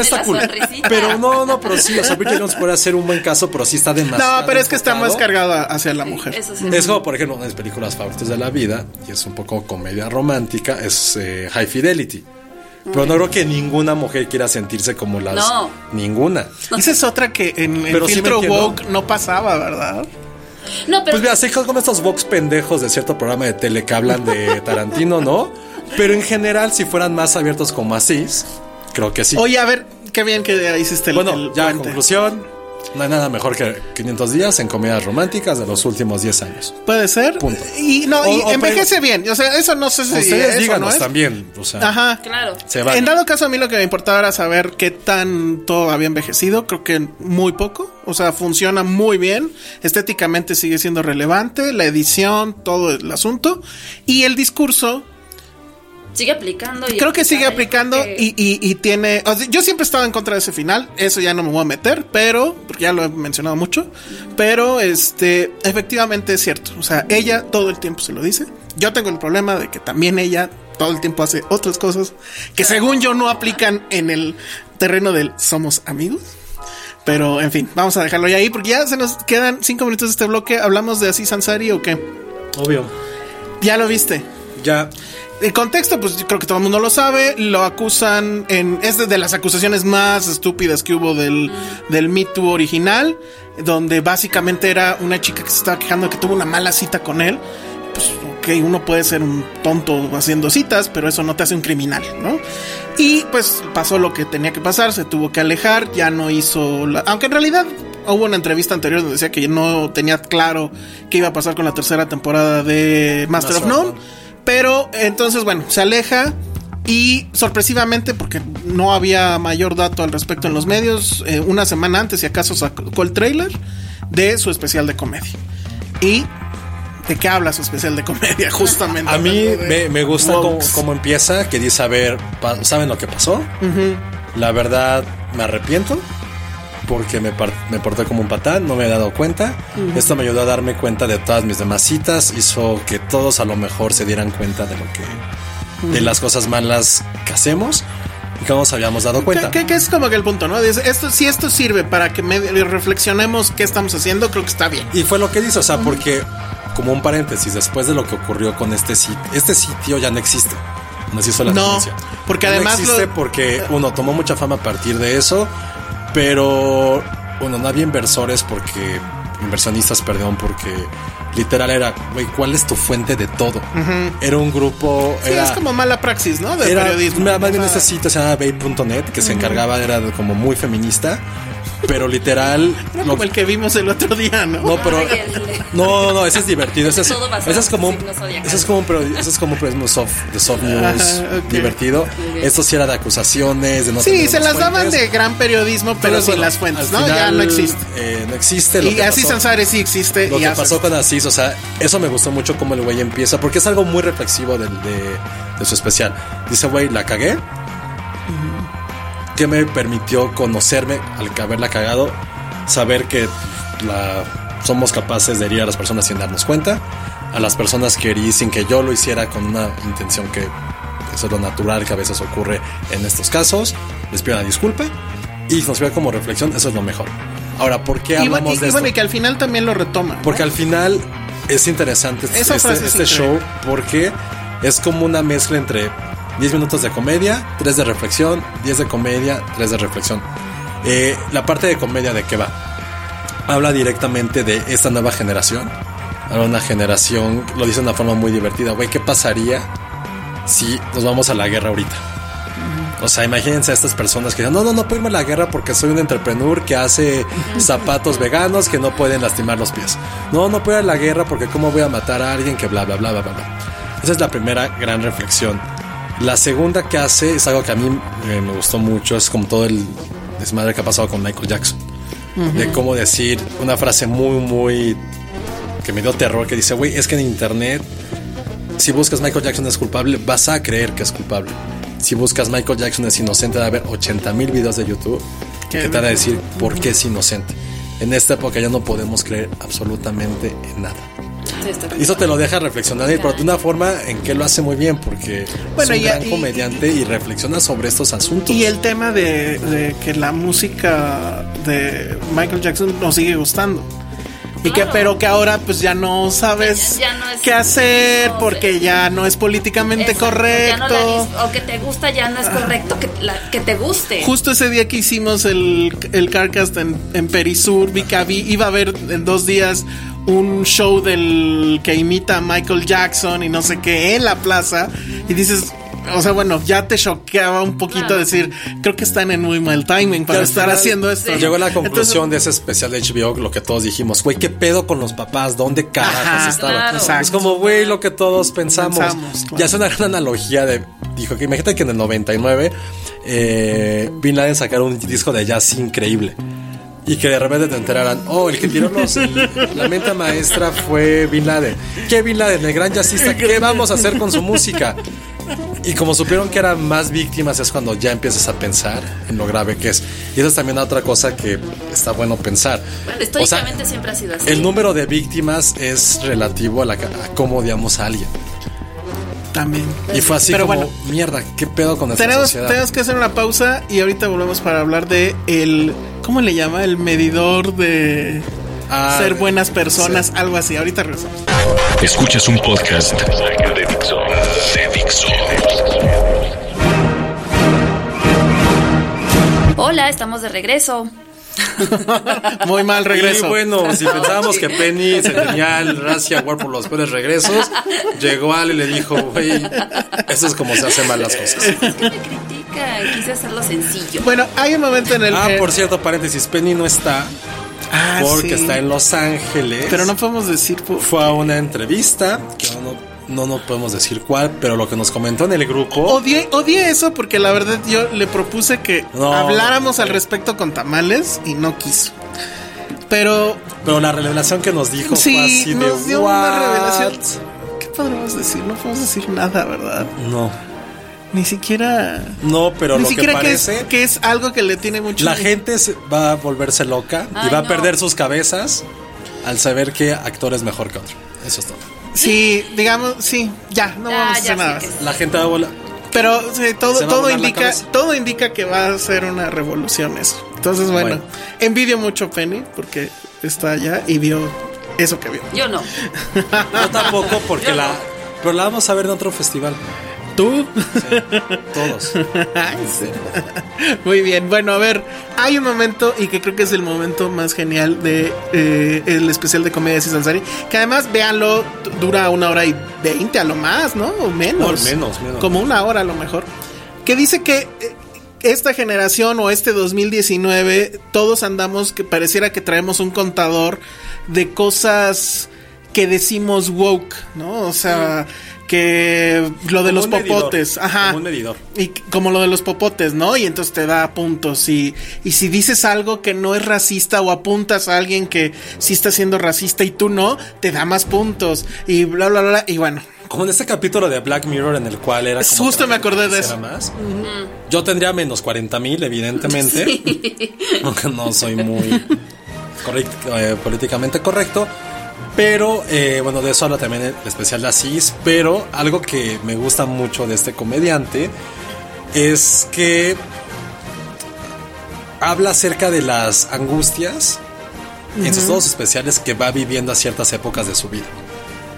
está, no cool. sonrisita. Pero no, no, pero sí, o sea, Bridget Jones puede ser un buen caso, pero sí está demasiado. No, pero es que está más cargada hacia la mujer. Eso sí. Es como, por ejemplo, una de mis películas favoritas de la vida, y es un poco comedia romántica, es eh, High Fidelity. Pero no creo que ninguna mujer quiera sentirse como las. No. Ninguna. Esa es otra que en el Pero sí filtro entiendo. woke no pasaba, ¿verdad? No, pero Pues mira, sé como estos vox pendejos de cierto programa de tele que hablan de Tarantino, ¿no? Pero en general, si fueran más abiertos como así, creo que sí. Oye, a ver, qué bien que hiciste el, bueno, el ya, puente. conclusión. No hay nada mejor que 500 días en comedias románticas de los últimos 10 años. Puede ser. Punto. Y no, y O- envejece bien. O sea, eso no sé si Ustedes eso díganos no es. también. O sea, Ajá. claro. se. En dado caso, a mí lo que me importaba era saber qué tanto había envejecido. Creo que muy poco. O sea, funciona muy bien. Estéticamente sigue siendo relevante. La edición, todo el asunto. Y el discurso, Sigue aplicando. y creo que sigue aplicando, que- y, y- y tiene... o sea, yo siempre he estado en contra de ese final. Eso ya no me voy a meter, pero... Porque ya lo he mencionado mucho. Pero, este... Efectivamente es cierto. O sea, ella todo el tiempo se lo dice. Yo tengo el problema de que también ella todo el tiempo hace otras cosas que según yo no aplican en el terreno del somos amigos. Pero, en fin, vamos a dejarlo ya ahí porque ya se nos quedan cinco minutos de este bloque. ¿Hablamos de Aziz Ansari o qué? Obvio. Ya lo viste. Ya. El contexto, pues creo que todo el mundo lo sabe. Lo acusan en. Es de, las acusaciones más estúpidas que hubo del, del Me Too original. Donde básicamente era una chica que se estaba quejando de que tuvo una mala cita con él. Pues, ok, uno puede ser un tonto haciendo citas, pero eso no te hace un criminal, ¿no? Y pues pasó lo que tenía que pasar, se tuvo que alejar, ya no hizo. La, aunque en realidad hubo una entrevista anterior donde decía que no tenía claro qué iba a pasar con la tercera temporada de Master, Master of of None. Pero entonces, bueno, se aleja y sorpresivamente, porque no había mayor dato al respecto en los medios, eh, una semana antes, si acaso, sacó el trailer de su especial de comedia. ¿Y de qué habla su especial de comedia? Justamente. A mí me, me gusta cómo, cómo empieza, que dice, a ver, pa- ¿saben lo que pasó? La verdad, me arrepiento. Porque me, me porté como un patán, no me he dado cuenta. Esto me ayudó a darme cuenta de todas mis demás citas, hizo que todos a lo mejor se dieran cuenta de lo que, de las cosas malas que hacemos y que no nos habíamos dado cuenta. Que, que- que es como que el punto, ¿no? Esto, si esto sirve para que medio reflexionemos qué estamos haciendo, creo que está bien. Y fue lo que dice, o sea, porque, como un paréntesis, después de lo que ocurrió con este sitio, este sitio ya no existe. No hizo la No, denuncia. porque Ya además No existe lo- porque, uno, tomó mucha fama a partir de eso, pero, uno, no había inversores porque, inversionistas, perdón, porque literal era, güey, ¿cuál es tu fuente de todo? Era un grupo, Sí, era... es como mala praxis, ¿no? De periodismo. más bien este sitio se llama Babe.net, que se encargaba, era como muy feminista, pero literal... era lo- como el que vimos el otro día, ¿no? no, pero. No, no, no, ese es divertido. Ese es, ese es como. Ese es como un, ese es como un periodismo soft, de soft news Ajá, ok. divertido. Esto sí era de acusaciones, de no sí, se las las daban fuentes. de gran periodismo, pero sin bueno, las fuentes, ¿no? ya final, no existe. eh, no existe. Lo Y que así pasó- Sansare sí existe. Lo y que pasó con Asís, o sea, eso me gustó mucho como el güey empieza, porque es algo muy reflexivo del- de, de su especial. Dice, güey, la cagué. Que me permitió conocerme al que haberla cagado, saber que la, somos capaces de herir a las personas sin darnos cuenta, a las personas que herí sin que yo lo hiciera con una intención que eso es lo natural que a veces ocurre en estos casos. Les pido una disculpa y nos vea como reflexión, eso es lo mejor. Ahora, ¿por qué Y, hablamos bueno, y- de y esto? y que al final también lo retoma. ¿no? Porque al final es interesante este, Esa este- es este show porque es como una mezcla entre 10 minutos de comedia, 3 de reflexión, 10 de comedia, 3 de reflexión. Eh, la parte de comedia de qué va? Habla directamente de esta nueva generación. Ahora una generación, lo dice de una forma muy divertida, güey, ¿qué pasaría si nos vamos a la guerra ahorita? O sea, imagínense a estas personas que dicen, no, no, no puedo irme a la guerra porque soy un entrepreneur que hace zapatos veganos que no pueden lastimar los pies. No, no puedo ir a la guerra porque cómo voy a matar a alguien que bla, bla, bla, bla, bla. bla. Esa es la primera gran reflexión. La segunda que hace es algo que a mí eh, me gustó mucho, es como todo el desmadre que ha pasado con Michael Jackson. De cómo decir una frase muy, muy... que me dio terror, que dice, güey, es que en internet si buscas Michael Jackson es culpable, vas a creer que es culpable. Si buscas Michael Jackson es inocente, va a haber 80 mil videos de YouTube que te van a decir por qué es inocente. En esta época ya no podemos creer absolutamente en nada. Y eso te lo deja reflexionar, pero de una forma en que lo hace muy bien, porque Bueno, es un y- gran y- comediante y reflexiona sobre estos asuntos. Y el tema de, de que la música de Michael Jackson nos sigue gustando. Y que, Claro. pero que ahora pues ya no sabes Ya- ya no qué hacer no, porque sí. ya no es políticamente Exacto, correcto. ya no la o que te gusta ya no es correcto que, la- que te guste. Justo ese día que hicimos el, el Carcast en, en Perisur, vi que iba a haber en dos días un show del que imita a Michael Jackson y no sé qué en la plaza. Y dices, o sea, bueno, ya te choqueaba un poquito Claro. decir, creo que están en muy mal timing para estar final haciendo esto. Llegó a la conclusión Entonces, de ese especial de HBO, lo que todos dijimos, güey, ¿qué pedo con los papás? ¿Dónde carajos estaban? claro. Exacto. Es como, güey, lo que todos pensamos. Pensamos, claro. Ya es una gran analogía de, dijo que imagínate que en el 99 eh, Bin Laden sacaron un disco de jazz increíble. Y que de repente te enteraran, oh, el que tiró los, el- la mente maestra fue Bin Laden. ¿Qué Bin Laden? El gran jazzista, ¿qué vamos a hacer con su música? Y como supieron que eran más víctimas es cuando ya empiezas a pensar en lo grave que es. Y eso es también otra cosa que está bueno pensar. Bueno, O sea, históricamente siempre ha sido así. el número de víctimas es relativo a, la, a cómo odiamos a alguien. También. Y fue así Pero como, bueno. mierda, ¿qué pedo con esta Tenemos, sociedad? tenemos que hacer una pausa y ahorita volvemos para hablar de el, ¿cómo le llama? El medidor de Ah, ser buenas personas, algo así. Ahorita regresamos. Escuchas un podcast de. De Dixo. Hola, estamos de regreso. Muy mal regreso. Y bueno, si pensábamos que Penny se tenía el Razzie Award por los peores regresos, llegó Al y le dijo, güey, eso es como se hacen mal las cosas. Es que me critican, quise hacerlo sencillo. Bueno, hay un momento en el Ah, que- por cierto, paréntesis, Penny no está Ah, porque sí. está en Los Ángeles. Pero no podemos decir por- Fue a una entrevista, que no, no, no podemos decir cuál, pero lo que nos comentó en el grupo... Odié, odié eso porque la verdad yo le propuse que No. habláramos al respecto con tamales y no quiso. Pero Pero la revelación que nos dijo fue sí, así de nos dio una revelación. ¿Qué podemos decir? No podemos decir nada, ¿verdad? No. Ni siquiera. No, pero ni lo que siquiera que, es, parece. que es algo que le tiene mucho. La gente se- va a volverse loca y va a perder sus cabezas al saber que actor es mejor que otro. Eso es todo. Sí, digamos, sí, ya, no vamos a hacer nada. sí. La gente va a volar. Pero sí, todo, todo indica, todo indica que va a ser una revolución eso. Entonces, bueno, Bueno. envidio mucho a Penny porque está allá y vio eso que vio. Yo no. No tampoco porque Yo la. no. Pero la vamos a ver en otro festival. ¿Tú? Todos. Ay, sí. Muy bien, bueno, a ver, hay un momento y que creo que es el momento más genial de eh, el especial de comedia de Sansari, que además, véanlo, dura una hora y veinte a lo más, ¿no? O menos. No, menos, menos. Como una hora a lo mejor. Que dice que eh, esta generación o este 2019, todos andamos que pareciera que traemos un contador de cosas que decimos woke, ¿no? O sea, que lo de Como los medidor, popotes, ajá. como un medidor. Y como lo de los popotes, ¿no? Y entonces te da puntos. Y, y si dices algo que no es racista o apuntas a alguien que sí está siendo racista y tú no, te da más puntos. Y bla, bla, bla. Y bueno, Como en este capítulo de Black Mirror en el cual era como Justo me acordé de eso. más. Yo tendría menos 40 mil, evidentemente. Aunque no soy muy correct- eh, políticamente correcto. Pero, eh, bueno, de eso habla también el especial de Asís. Pero algo que me gusta mucho de este comediante es que habla acerca de las angustias en sus dos especiales que va viviendo a ciertas épocas de su vida.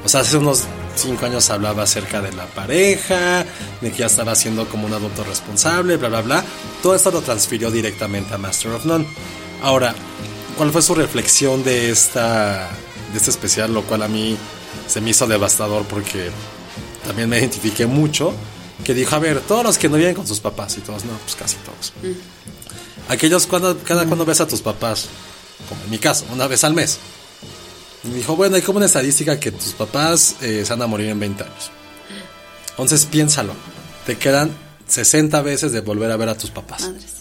O sea, hace unos cinco años hablaba acerca de la pareja, de que ya estaba siendo como un adulto responsable, bla, bla, bla. Todo esto lo transfirió directamente a Master of None. Ahora, ¿cuál fue su reflexión de esta de este especial? Lo cual a mí se me hizo devastador porque también me identifiqué mucho. Que dijo, a ver, todos los que no viven con sus papás y todos, no, pues casi todos. Aquellos cuando, cada cuando ves a tus papás, como en mi caso, una vez al mes. Y dijo, bueno, hay como una estadística que tus papás eh, se van a morir en 20 años. Entonces piénsalo, te quedan 60 veces de volver a ver a tus papás. Madres.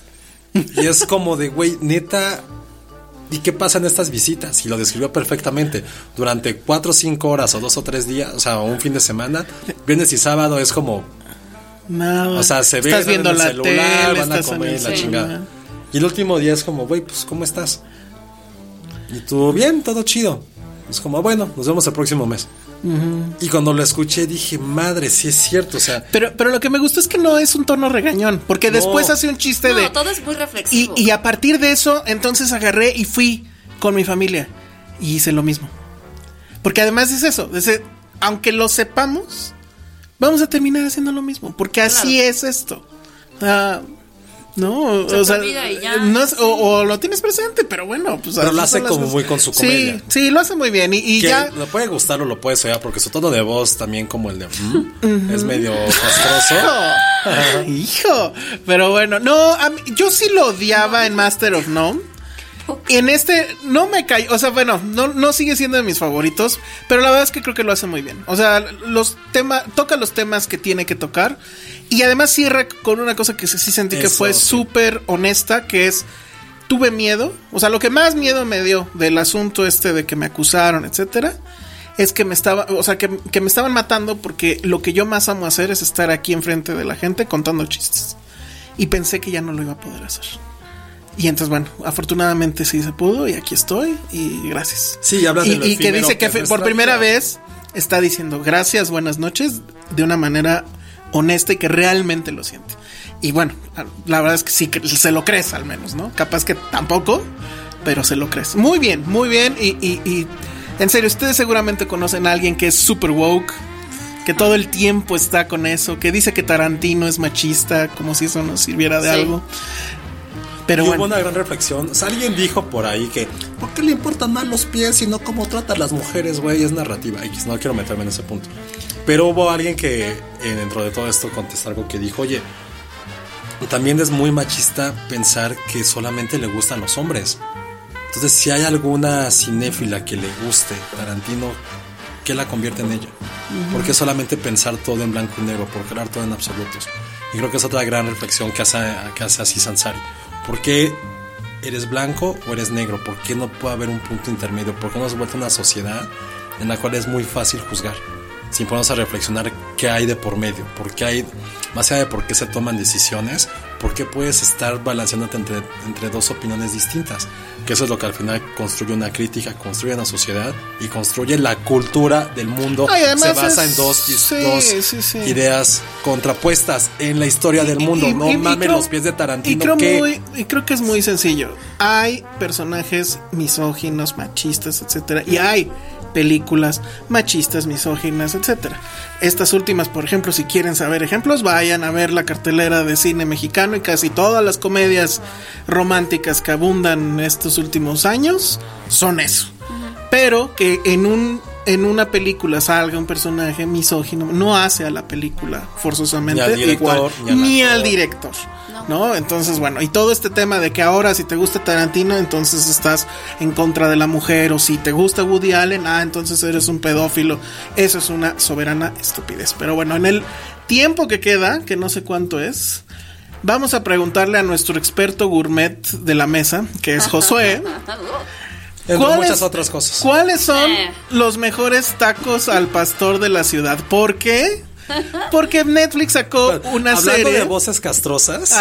Y es como de, güey, neta, ¿y qué pasa en estas visitas? Y lo describió perfectamente. Durante 4 o 5 horas o 2 o 3 días, o sea, un fin de semana, viernes y sábado es como, o sea, se ve viendo en el la celular, tele, van a comer la chingada. Y el último día es como, güey, pues, ¿cómo estás? Y tú, bien, todo chido. Es como, bueno, nos vemos el próximo mes. Y cuando lo escuché dije, madre, sí es cierto, o sea, Pero, pero lo que me gustó es que no es un tono regañón, porque después hace un chiste de... No, todo es muy Y, reflexivo. y a partir de eso, entonces agarré y fui con mi familia y hice lo mismo. Porque además es eso, es de- aunque lo sepamos, vamos a terminar haciendo lo mismo, porque así Claro. es esto. Ah, no, Se o sea, ya, no es- sí. o, o lo tienes presente, pero bueno, pues Pero lo hace como cosas. muy con su comedia. Sí, sí, lo hace muy bien y, ya le puede gustar o lo puede odiar porque su tono de voz también como el de "Mm", es medio castroso. Hijo, pero bueno, no, a mí- yo sí lo odiaba en Master of None. En este no me cayó, o sea, bueno, no, no sigue siendo de mis favoritos, pero la verdad es que creo que lo hace muy bien. O sea, los temas, toca los temas que tiene que tocar y además cierra con una cosa que sí sí sentí que fue sí. súper honesta, que es tuve miedo, o sea, lo que más miedo me dio del asunto este de que me acusaron, etcétera, es que me estaba, o sea, que, que me estaban matando porque lo que yo más amo hacer es estar aquí enfrente de la gente contando chistes. Y pensé que ya no lo iba a poder hacer. Y entonces, bueno, afortunadamente sí se pudo y aquí estoy y gracias. Sí, habla de y, lo y que dice que, que por primera vida. vez está diciendo gracias, buenas noches, de una manera honesta y que realmente lo siente. Y bueno, la verdad es que sí, se lo crees al menos, ¿no? Capaz que tampoco, pero se lo crees. Muy bien, muy bien. Y, y- y, en serio, ustedes seguramente conocen a alguien que es super woke, que todo el tiempo está con eso, que dice que Tarantino es machista, como si eso nos sirviera de Sí. algo. Pero y bueno. hubo una gran reflexión. O sea, alguien dijo por ahí que, ¿por qué le importan más los pies y no cómo trata a las mujeres, güey? Es narrativa. X, no quiero meterme en ese punto. Pero hubo alguien que, eh, dentro de todo esto, contestó algo que dijo, oye, también es muy machista pensar que solamente le gustan los hombres. Entonces, si hay alguna cinéfila que le guste Tarantino, ¿qué la convierte en ella? ¿Por qué solamente pensar todo en blanco y negro? ¿Por hablar todo en absolutos? Y creo que es otra gran reflexión que hace, que hace así Sansari. ¿Por qué eres blanco o eres negro? ¿Por qué no puede haber un punto intermedio? ¿Por qué nos vuelve una sociedad en la cual es muy fácil juzgar? sin ponernos a reflexionar qué hay de por medio, por qué hay, más allá de por qué se toman decisiones, por qué puedes estar balanceándote entre, entre dos opiniones distintas. Que eso es lo que al final construye una crítica, construye una sociedad y construye la cultura del mundo. Ay, se basa es- en dos, sí, dos sí, sí. ideas contrapuestas en la historia del mundo. Y- y- no mames los pies de Tarantino. creo, que muy- y creo que es muy sencillo. Hay personajes misóginos, machistas, etcétera, y hay películas machistas, misóginas, etcétera. Estas últimas, por ejemplo, si quieren saber ejemplos, vayan a ver la cartelera de cine mexicano y casi todas las comedias románticas que abundan estos últimos años son eso. Pero que en un en una película salga un personaje misógino no hace a la película forzosamente Ni al director, igual ni al ni al actor. director. ¿No? Entonces, bueno, y todo este tema de que ahora si te gusta Tarantino, entonces estás en contra de la mujer, o si te gusta Woody Allen, ah, entonces eres un pedófilo. Eso es una soberana estupidez. Pero bueno, en el tiempo que queda, que no sé cuánto es, vamos a preguntarle a nuestro experto gourmet de la mesa, que es Josué. entre ¿cuáles- muchas otras cosas. ¿Cuáles son Eh. los mejores tacos al pastor de la ciudad? ¿Por qué? Porque Netflix sacó una Hablando serie. de voces castrosas.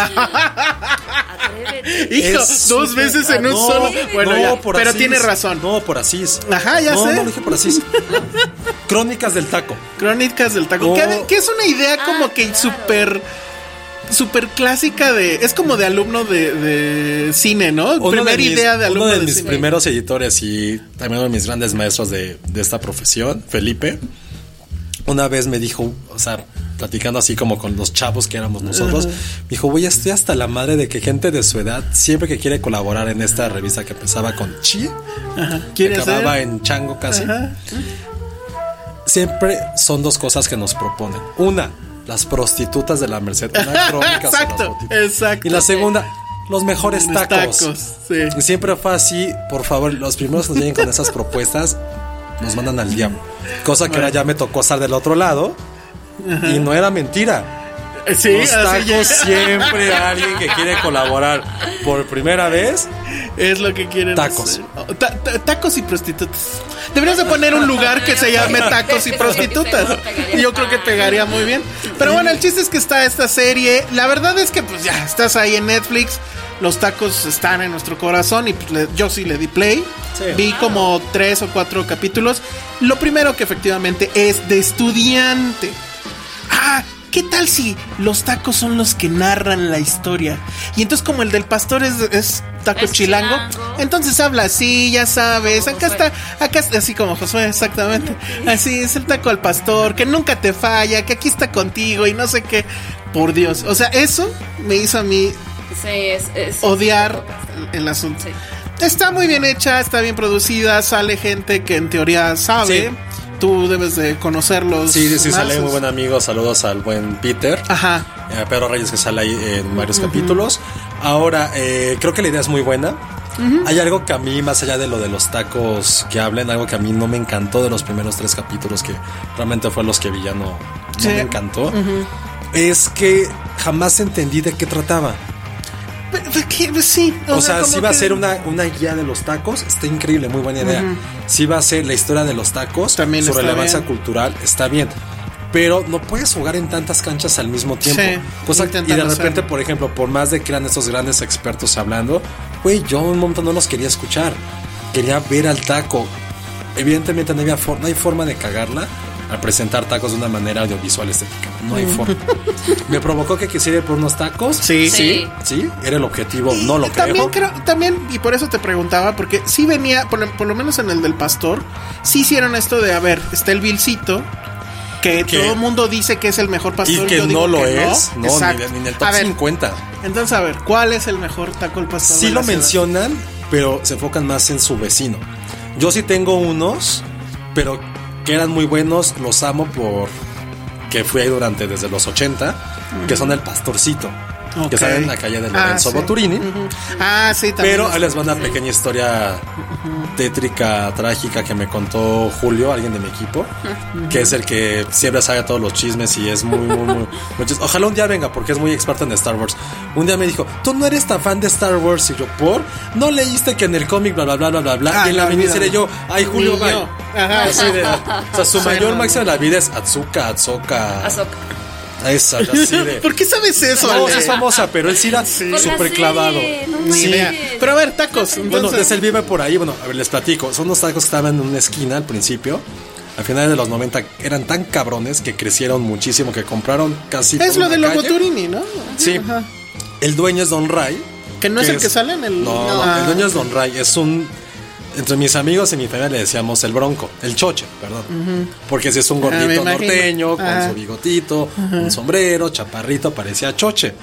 Hijo, dos veces en un no, solo. Bueno, no, ya, por pero Asís. tiene razón. No, por Asís. Ajá, ya no, sé. No, lo dije por Asís. Crónicas del taco. Crónicas del taco. No. Que, que es una idea como Ah, que claro. súper. Súper clásica de. Es como de alumno de, de cine, ¿no? Uno Primera de mis- idea de alumno Uno de, de, mis cine. primeros editores y también uno de mis grandes maestros de, de esta profesión, Felipe, una vez me dijo, o sea, platicando así como con los chavos que éramos nosotros, me dijo, güey, estoy hasta la madre de que gente de su edad, siempre que quiere colaborar en esta revista que empezaba con Chi, que ¿Quieres acababa ser? en Chango casi, siempre son dos cosas que nos proponen. Una, las prostitutas de la Merced. Exacto, exacto. Y la segunda, los mejores tacos. tacos, sí. Y siempre fue así, por favor, los primeros que nos lleguen con esas propuestas nos mandan al diablo. Cosa que ahora ya me tocó estar del otro lado y no era mentira. Sí, los tacos siempre alguien que quiere colaborar por primera vez. Es lo que quieren Tacos. hacer. Oh, ta- ta- tacos y prostitutas. Deberías de poner un lugar que se llame tacos y prostitutas. Y yo creo que pegaría muy bien. Pero bueno, el chiste es que está esta serie. La verdad es que pues ya estás ahí en Netflix. Los tacos están en nuestro corazón y pues, yo sí le di play. Sí. Vi como tres o cuatro capítulos. Lo primero que efectivamente es de estudiante. Ah, ¿qué tal si los tacos son los que narran la historia? Y entonces como el del pastor es, es taco Es chilango, chilango. entonces habla así, ya sabes, acá está, acá está, así como Josué, exactamente. Así es el taco al pastor, que nunca te falla, que aquí está contigo y no sé qué. Por Dios, o sea, eso me hizo a mí Sí, es, es- odiar el asunto. Sí. Está muy bien hecha, está bien producida, sale gente que en teoría sabe. Sí. Tú debes de conocerlos. Sí, sí, sí, más. sale muy buen amigo. Saludos al buen Peter. Ajá. Eh, Pedro Reyes que sale ahí en varios capítulos. Ahora, eh, creo que la idea es muy buena. Hay algo que a mí, más allá de lo de los tacos que hablen, algo que a mí no me encantó de los primeros tres capítulos, que realmente fue los que vi ya no, no Sí. me encantó, es que jamás entendí de qué trataba. Sí. O, sea, como si va a que- ser una, una guía de los tacos, está increíble, muy buena idea. Si va a ser la historia de los tacos, También su relevancia bien. cultural, está bien. Pero no puedes jugar en tantas canchas al mismo tiempo. Sí, Cosa- y de repente, por ejemplo, por más de que eran esos grandes expertos hablando, güey, yo un montón no los quería escuchar. Quería ver al taco. Evidentemente no, había no hay forma de cagarla al presentar tacos de una manera audiovisual estética. No hay forma. Me provocó que quisiera ir por unos tacos. Sí. Sí. Sí, era el objetivo. Y- no lo y también creo. también, y por eso te preguntaba, porque sí venía, por lo, por lo menos en el del pastor, sí hicieron esto de, a ver, está el Vilcito, que Que- todo el mundo dice que es el mejor Y pastor. que yo digo no lo que es. No, ni, en el top a ver, 50. entonces, a ver, ¿cuál es el mejor taco al pastor? Sí lo ciudad? mencionan, pero se enfocan más en su vecino. Yo sí tengo unos, pero que eran muy buenos, los amo por que fui ahí durante desde los 80, que son el pastorcito. Ok. que están en la calle de Ah, Lorenzo sí. Boturini. Ujú. Ah, sí, también. Pero ahí les va una pequeña historia tétrica, trágica que me contó Julio, alguien de mi equipo, que es el que siempre sabe todos los chismes y es muy, muy, muy, Ojalá un día venga porque es muy experto en Star Wars. Un día me dijo, tú no eres tan fan de Star Wars y yo, ¿por? No leíste que en el cómic bla, bla, bla, bla, bla, bla. Ah, y en la no, miniserie yo, ay, Julio, bye. Ajá. Así de- o sea, su Sí, mayor no, máximo de la vida es Atsuka, Atsuka. Ahsoka. Esa, así de... ¿Por qué sabes eso? No, es famosa, pero él sí era la súper clavado. no idea. Pero a ver, tacos. Bueno, Entonces, desde él vive por ahí. Bueno, a ver, les platico. Son unos tacos que estaban en una esquina al principio. A finales de los 90 eran tan cabrones que crecieron muchísimo, que compraron casi. es lo de los. Boturini, ¿no? Sí. Ajá. El dueño es Don Ray. Que no es el que sale en el- No, No. el dueño es Don Ray. Es un. Entre mis amigos y mi familia le decíamos el bronco, el choche, perdón. Porque si es un Ah, gordito norteño, con Ajá. su bigotito, un sombrero, chaparrito, parecía choche.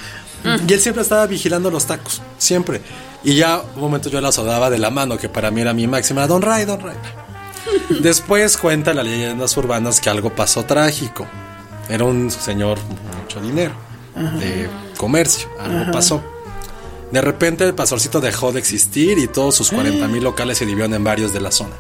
Y él siempre estaba vigilando los tacos, siempre. Y ya un momento yo la sodaba de la mano, que para mí era mi máxima, Don Ray, Don Ray. Después cuenta las leyendas urbanas que algo pasó trágico. Era un señor con mucho dinero, de comercio, algo pasó. De repente el pastorcito dejó de existir y todos sus 40 mil locales se dividieron en varios de la zona.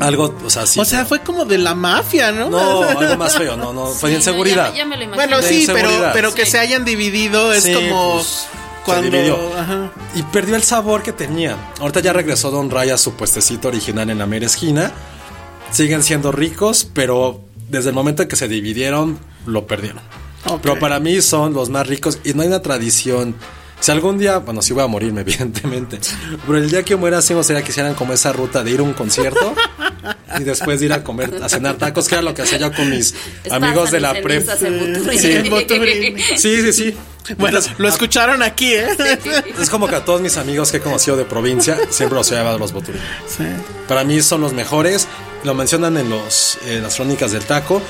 Algo, o sea, sí. O sea, fue como de la mafia, ¿no? no, algo más feo, no, no, fue de inseguridad. Ya, me- ya me lo imagino. Bueno, de sí, pero, pero que Sí. se hayan dividido es Sí, como pues, se cuando. dividió. Ajá. Y perdió el sabor que tenía. Ahorita ya regresó Don Ray a su puestecito original en la mera esquina. Siguen siendo ricos, pero desde el momento en que se dividieron, lo perdieron. Pero para mí son los más ricos y no hay una tradición. Si algún día, bueno, sí voy a morirme, evidentemente. Pero el día que muera, sí me gustaría que hicieran como esa ruta de ir a un concierto y después de ir a comer, a cenar tacos, que era lo que hacía yo con mis amigos de la prep. Sí. Sí, sí, sí. Bueno, Entonces, lo escucharon aquí, ¿eh? es como que a todos mis amigos que he conocido de provincia siempre los he llevado a los Boturini. Sí. Para mí son los mejores. Lo mencionan en los en las crónicas del taco.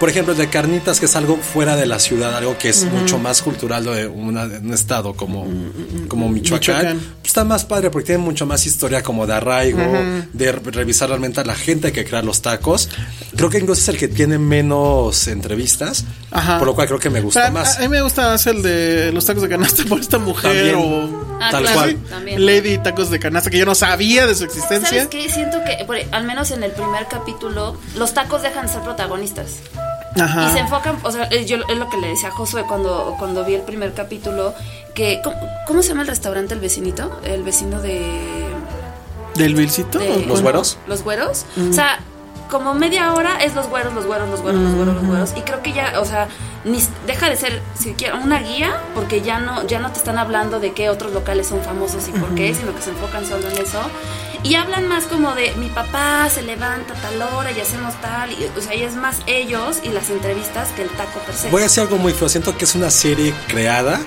Por ejemplo, el de carnitas, que es algo fuera de la ciudad, algo que es mucho más cultural de, una- de un estado como, como Michoacán. Michoacán. Pues está más padre porque tiene mucho más historia como de arraigo, de re- revisar realmente a la gente que crea los tacos. Creo que incluso es el que tiene menos entrevistas, Ajá. por lo cual creo que me gusta Pero a- más. A, mí me gusta más el de los tacos de canasta por esta mujer También. o. Ah, Tal claro, cual. También. Lady Tacos de Canasta, que yo no sabía de su existencia. ¿Sabes qué? Siento que, por- al menos en el primer capítulo, los tacos dejan de ser protagonistas. Ajá. Y se enfocan, o sea, yo es lo que le decía a Josué cuando, cuando vi el primer capítulo, que ¿cómo, cómo se llama el restaurante el vecinito? El vecino de... ¿Del Vilcito? de- ¿O ¿Los güeros? Los güeros. O sea, como media hora es los güeros, los güeros, los güeros, los güeros, los güeros. Y creo que ya, o sea, ni, deja de ser siquiera una guía, porque ya no, ya no te están hablando de qué otros locales son famosos y por qué, sino que se enfocan solo en eso. Y hablan más como de mi papá se levanta a tal hora y hacemos tal. Y, o sea, y es más ellos y las entrevistas que el taco per se. Voy a decir algo muy feo. Siento que es una serie creada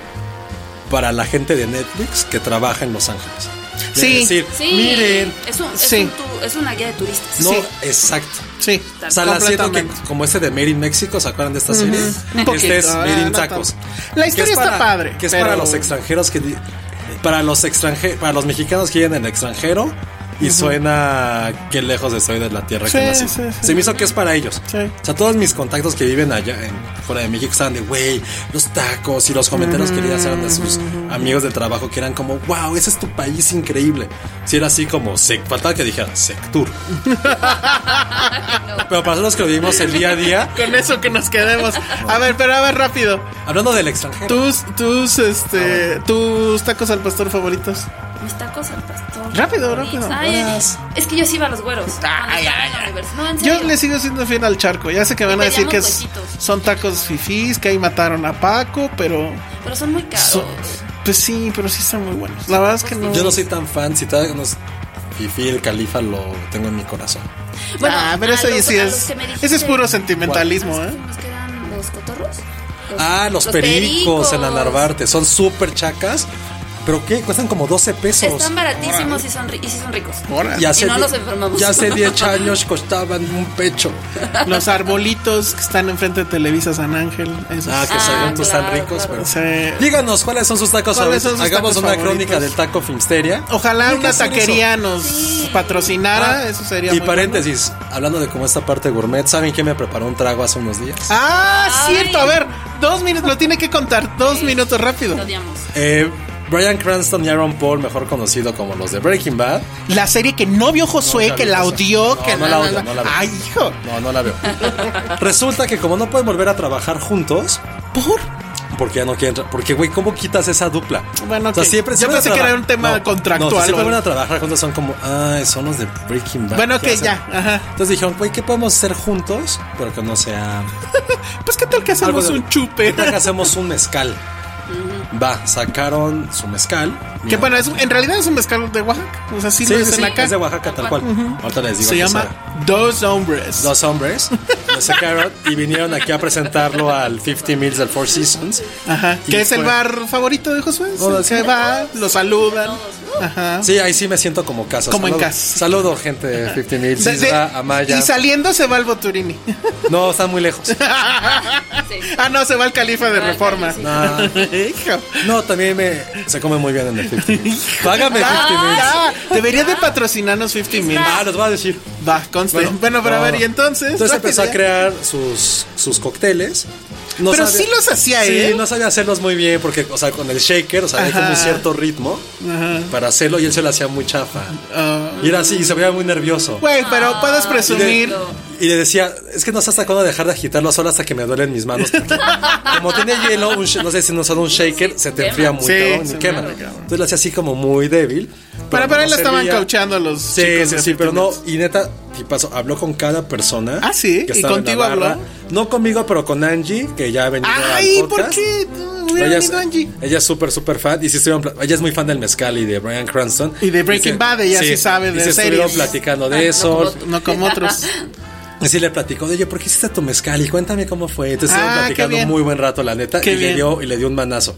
para la gente de Netflix que trabaja en Los Ángeles. De Sí. decir, sí, miren. es, un, es, Sí. un tu- es una guía de turistas. No, Sí. exacto. Sí. O sea, la siento que completamente. como este de Made in México, ¿se acuerdan de esta serie? Un poquito, este es Made in Tacos. La Que historia es está para- padre, Que es pero- para los extranjeros que para los extranjeros, para los mexicanos que viven en el extranjero y suena que lejos estoy de la tierra Sí, que nací. sí, sí. Se me hizo que es para ellos. Sí. O sea, todos mis contactos que viven allá en, fuera de México estaban de, güey, los tacos y los comentarios que querían hacer de sus amigos del trabajo que eran como, wow, ese es tu país increíble. Si era así como, sec, faltaba que dijera Sectur. Pero para nosotros que lo vivimos el día a día, Con eso que nos quedemos. A ver, pero a ver, rápido. hablando del extranjero. Tus, tus, este, tus tacos al pastor favoritos. Mis tacos al pastor. Rápido, rápido. Ay, es que yo sí iba a los güeros. Ay, ay, en Yo le sigo siendo fiel al charco. Ya sé que van a decir que es- son tacos fifís, que ahí mataron a Paco, pero. Pero son muy caros. son- pues sí, pero sí están muy buenos. La verdad es que no. Yo no soy tan fan, si todavía no es Fifi, el califa lo tengo en mi corazón. Bueno, ah, pero eso los- sí es. Ese es puro sentimentalismo, ¿Los ¿eh? que fuimos que eran los cotorros? Los- Ah, los, pericos, en la Narvarte. Son súper chacas. ¿Pero qué? Cuestan como 12 pesos. Están baratísimos y, son, ri- y sí son ricos. Y hace Y no die- nos enfermamos. Ya hace 10 años costaban un pecho. Los arbolitos que están enfrente de Televisa San Ángel. esos. Ah, que Ah, según tú están claro, ricos, claro. pero. Sí. Díganos cuáles son sus tacos ¿Cuáles favoritos. son sus Hagamos tacos una favoritos? crónica del taco Filmsteria. Ojalá una taquería eso. nos Sí. patrocinara, Ah, eso sería Y muy paréntesis, hablando de cómo esta parte gourmet, ¿saben quién me preparó un trago hace unos días? Ah, Ay. cierto, a ver, dos minutos, lo tiene que contar dos minutos rápido. Lo odiamos. Eh, Brian Cranston y Aaron Paul, mejor conocido como los de Breaking Bad. La serie que no vio Josué, No, que la odió, no, que no la odio, no la veo. Ay, hijo. No, no la veo. Resulta que como no pueden volver a trabajar juntos, ¿Por? porque ya no quieren. Porque, güey, ¿cómo quitas esa dupla? Bueno, O sea, ok. siempre, Yo siempre pensé que era un tema contractual, No, si siempre van a trabajar juntos, son como, ay, son los de Breaking Bad. Bueno, ¿qué ok, hacen? ya, ajá. Entonces dijeron, güey, ¿qué podemos hacer juntos? Pero que no sea. Pues, ¿qué tal que algo hacemos de- un chupe? ¿Qué tal que hacemos un mezcal? Va, sacaron su mezcal. Que Mira. bueno, es, en realidad es un mezcal de Oaxaca. O sea, sí, Sí, lo sí, dicen sí, acá. es de Oaxaca tal cual. Ahorita les digo. Se llama sabe. Dos Hombres. Dos hombres lo sacaron y vinieron aquí a presentarlo al 50 Mills del Four Seasons. Ajá. Que es el bar favorito de Josué. No, se va, lo saludan. Ajá. Sí, ahí sí me siento como casa. Como en casa. Saludo, gente de 50 Mills. Isra, Amaya. y saliendo se va al Boturini. No, están muy lejos. ah, no, se va al Califa de al Reforma. No, no, también me, se come muy bien en el 50 Mills. Págame 50 Mills. Ah, debería de patrocinarnos 50 mil. Ah, los voy a decir. Va, conste. Bueno, Bueno, pero a ver, y entonces. Entonces rápido empezó a crear sus, sus cócteles. No Pero sabía- sí los hacía Sí, él. no sabía hacerlos muy bien porque, o sea, con el shaker, o sea, hay como un cierto ritmo para hacerlo y él se lo hacía muy chafa. Ah. Y era así, y se veía muy nervioso. Güey, pero puedes Y le, presumir. Y le decía, es que no sé hasta cuándo dejar de agitarlo solo hasta que me duelen mis manos. como tiene hielo, un no sé si no son un shaker, se te enfría muy Sí, cabrón y se quema. Entonces lo hacía así como muy débil. Para, para él no le estaban cauchando los Sí, chicos sí, sí, 50 pero no, y neta, tipazo, habló con cada persona. Ah, sí, que ¿y contigo la habló? No conmigo, pero con Angie, que ya ha venido Ay, al ¿por podcast. qué? Hubiera Ella es, Angie. ella es súper, súper fan. Y sí ella es muy fan del mezcal y de Brian Cranston. Y de Breaking se- Bad, ella sí sabe y de se estuvieron series. platicando de Ah, no eso. como tú. No como otros. Y sí le platicó de oye, ¿por qué hiciste tu mezcal? Y cuéntame cómo fue. Entonces Ah, platicando muy buen rato, la neta. Qué y le dio, y le dio un manazo.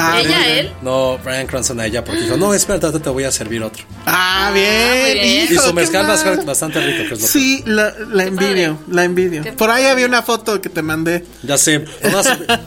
Ah, Ella, bien. él. No, Brian Cranston a ella, porque dijo, no, espera, ahorita te voy a servir otro. Ah, bien. muy bien. hijo, y su mezcal mal. bastante, bastante rico, que es lo Sí, la, la envidio, la envidio. Qué Por ahí había una foto que te mandé. Ya sé.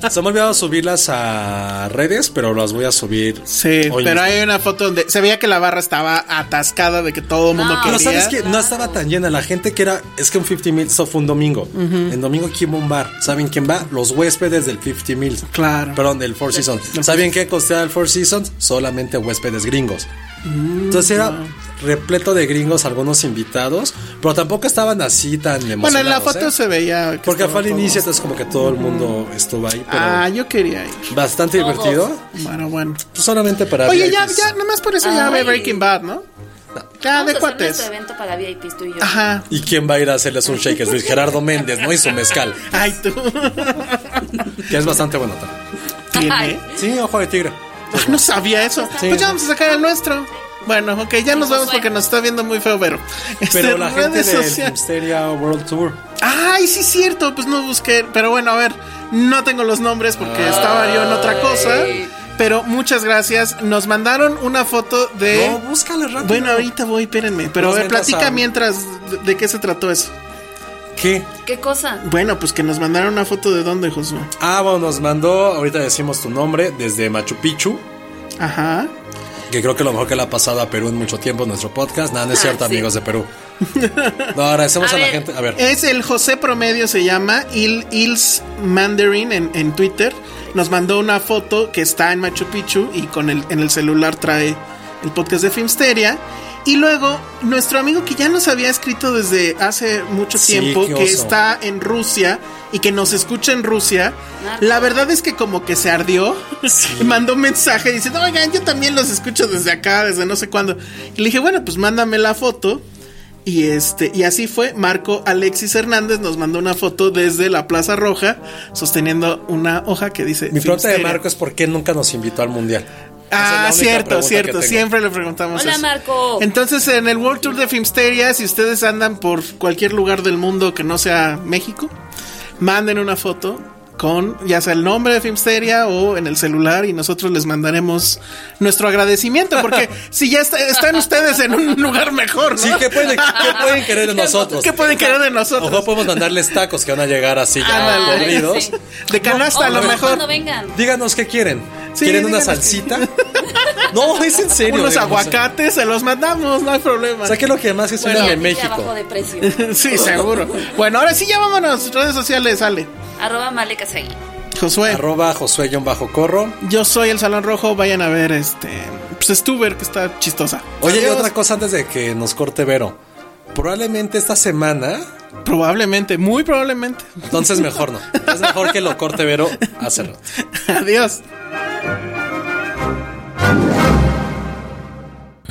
Se me ha olvidado subirlas a redes, pero las voy a subir. Sí, hoy pero mismo. hay una foto donde se veía que la barra estaba atascada de que todo el mundo No. quería. Pero sabes que no estaba tan llena. La gente que era. Es que un 50 Mills eso fue un domingo. En domingo, ¿quién va a un bar? ¿Saben quién va? Los huéspedes del 50 Mills. Claro. Perdón, del Four Seasons. ¿Saben qué costaba el Four Seasons? Solamente huéspedes gringos. Mm, Entonces era repleto de gringos, algunos invitados. Pero tampoco estaban así tan emocionados. Bueno, en la foto ¿eh? se veía. que Porque fue al inicio, entonces como que todo el mundo estuvo ahí. Pero Ah, yo quería ir. bastante Todos. divertido. Bueno, bueno. Pues solamente para. Oye, ya, VIPs. ya, nomás por eso ya ve Breaking Bad, ¿no? Ya, Vamos de cuates. nuestro evento para VIPs, tú y yo. Ajá. ¿Y quién va a ir a hacerles un shake? Es Luis Gerardo Méndez, ¿no? Y su mezcal. Ay, tú. Que es bastante bueno también. Sí, ojo de tigre. Ah, no sabía eso. Sí. Pues ya vamos a sacar el nuestro. Bueno, ok, ya nos vemos Josué. porque nos está viendo muy feo, Vero. Este, Pero la gente del. Filmsteria World Tour. Ay, sí, cierto, pues no busqué. Pero bueno, a ver, no tengo los nombres porque estaba yo en otra cosa. Pero muchas gracias. Nos mandaron una foto de. No, búscale rápido. bueno, ahorita voy, espérenme. Pero a ver, platica mientras de, de qué se trató eso. ¿Qué? ¿Qué cosa? Bueno, pues que nos mandaron una foto de dónde, Josué. Ah, bueno, nos mandó, ahorita decimos tu nombre, desde Machu Picchu. Ajá. Que creo que lo mejor que le ha pasado a Perú en mucho tiempo en nuestro podcast. Nada, no es Ah, cierto, sí. amigos de Perú. No, agradecemos a, A la gente. A ver. Es el José Promedio, se llama Il, Ils Mandarin en, en Twitter. Nos mandó una foto que está en Machu Picchu y con el, en el celular trae el podcast de Filmsteria. Y luego, nuestro amigo que ya nos había escrito desde hace mucho Sí, tiempo, que está en Rusia y que nos escucha en Rusia, Narco. la verdad es que como que se ardió. Y mandó un mensaje diciendo, oigan, yo también los escucho desde acá, desde no sé cuándo. Y le dije, bueno, pues mándame la foto. Y este, y así fue. Marco Alexis Hernández nos mandó una foto desde la Plaza Roja, sosteniendo una hoja que dice. Mi pregunta de. Marco es por qué nunca nos invitó al mundial. Es Ah, cierto, cierto. Siempre le preguntamos Hola, eso. Marco. Entonces, en el World Tour de Filmsteria, si ustedes andan por cualquier lugar del mundo que no sea México, manden una foto con ya sea el nombre de Filmsteria o en el celular y nosotros les mandaremos nuestro agradecimiento porque si ya está- están ustedes en un lugar mejor, ¿no? Sí, ¿qué pueden, qué pueden querer de nosotros? ¿Qué pueden querer de nosotros? Ojo, podemos mandarles tacos que van a llegar así ya podridos. Sí. De canasta a lo mejor. Cuando vengan. Díganos qué quieren. Sí, ¿Quieren una salsita? no, es en serio. Unos digamos. aguacates, se los mandamos, no hay problema. O sea, ¿qué es lo que más es Bueno, aquí México? abajo de precio. sí, seguro. Bueno, ahora sí ya vámonos. Redes sociales, sale. Arroba Male Kasagi. Josué. Arroba Josué-Corro. Yo soy el Salón Rojo. Vayan a ver este. Pues Stuber, que está chistosa. Oye, y otra cosa antes de que nos corte Vero. Probablemente esta semana. Probablemente, muy probablemente. Entonces mejor no. Es mejor que lo corte Vero. Hácelo. Adiós.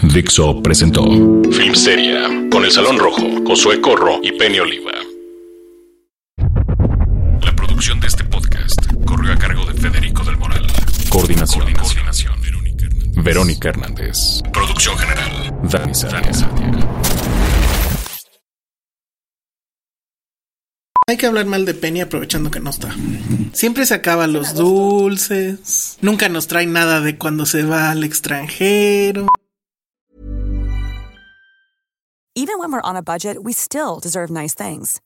Dixo presentó Filmsteria con El Salón Rojo, Josué Corro y Penny Oliva. La producción de este podcast corrió a cargo de Federico del Moral. Coordinación. Coordinación. Verónica Hernández. Producción general. Dani Sadia. Hay que hablar mal de Penny aprovechando que no está. Siempre se acaban los dulces. Nunca nos trae nada de cuando se va al extranjero. Even when we're on a budget, we still deserve nice things.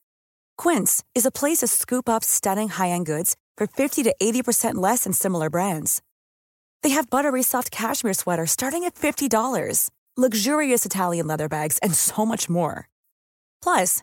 Quince is a place to scoop up stunning high-end goods for 50 to 80% less than similar brands. They have buttery soft cashmere sweaters starting at $50, luxurious Italian leather bags, and so much more. Plus,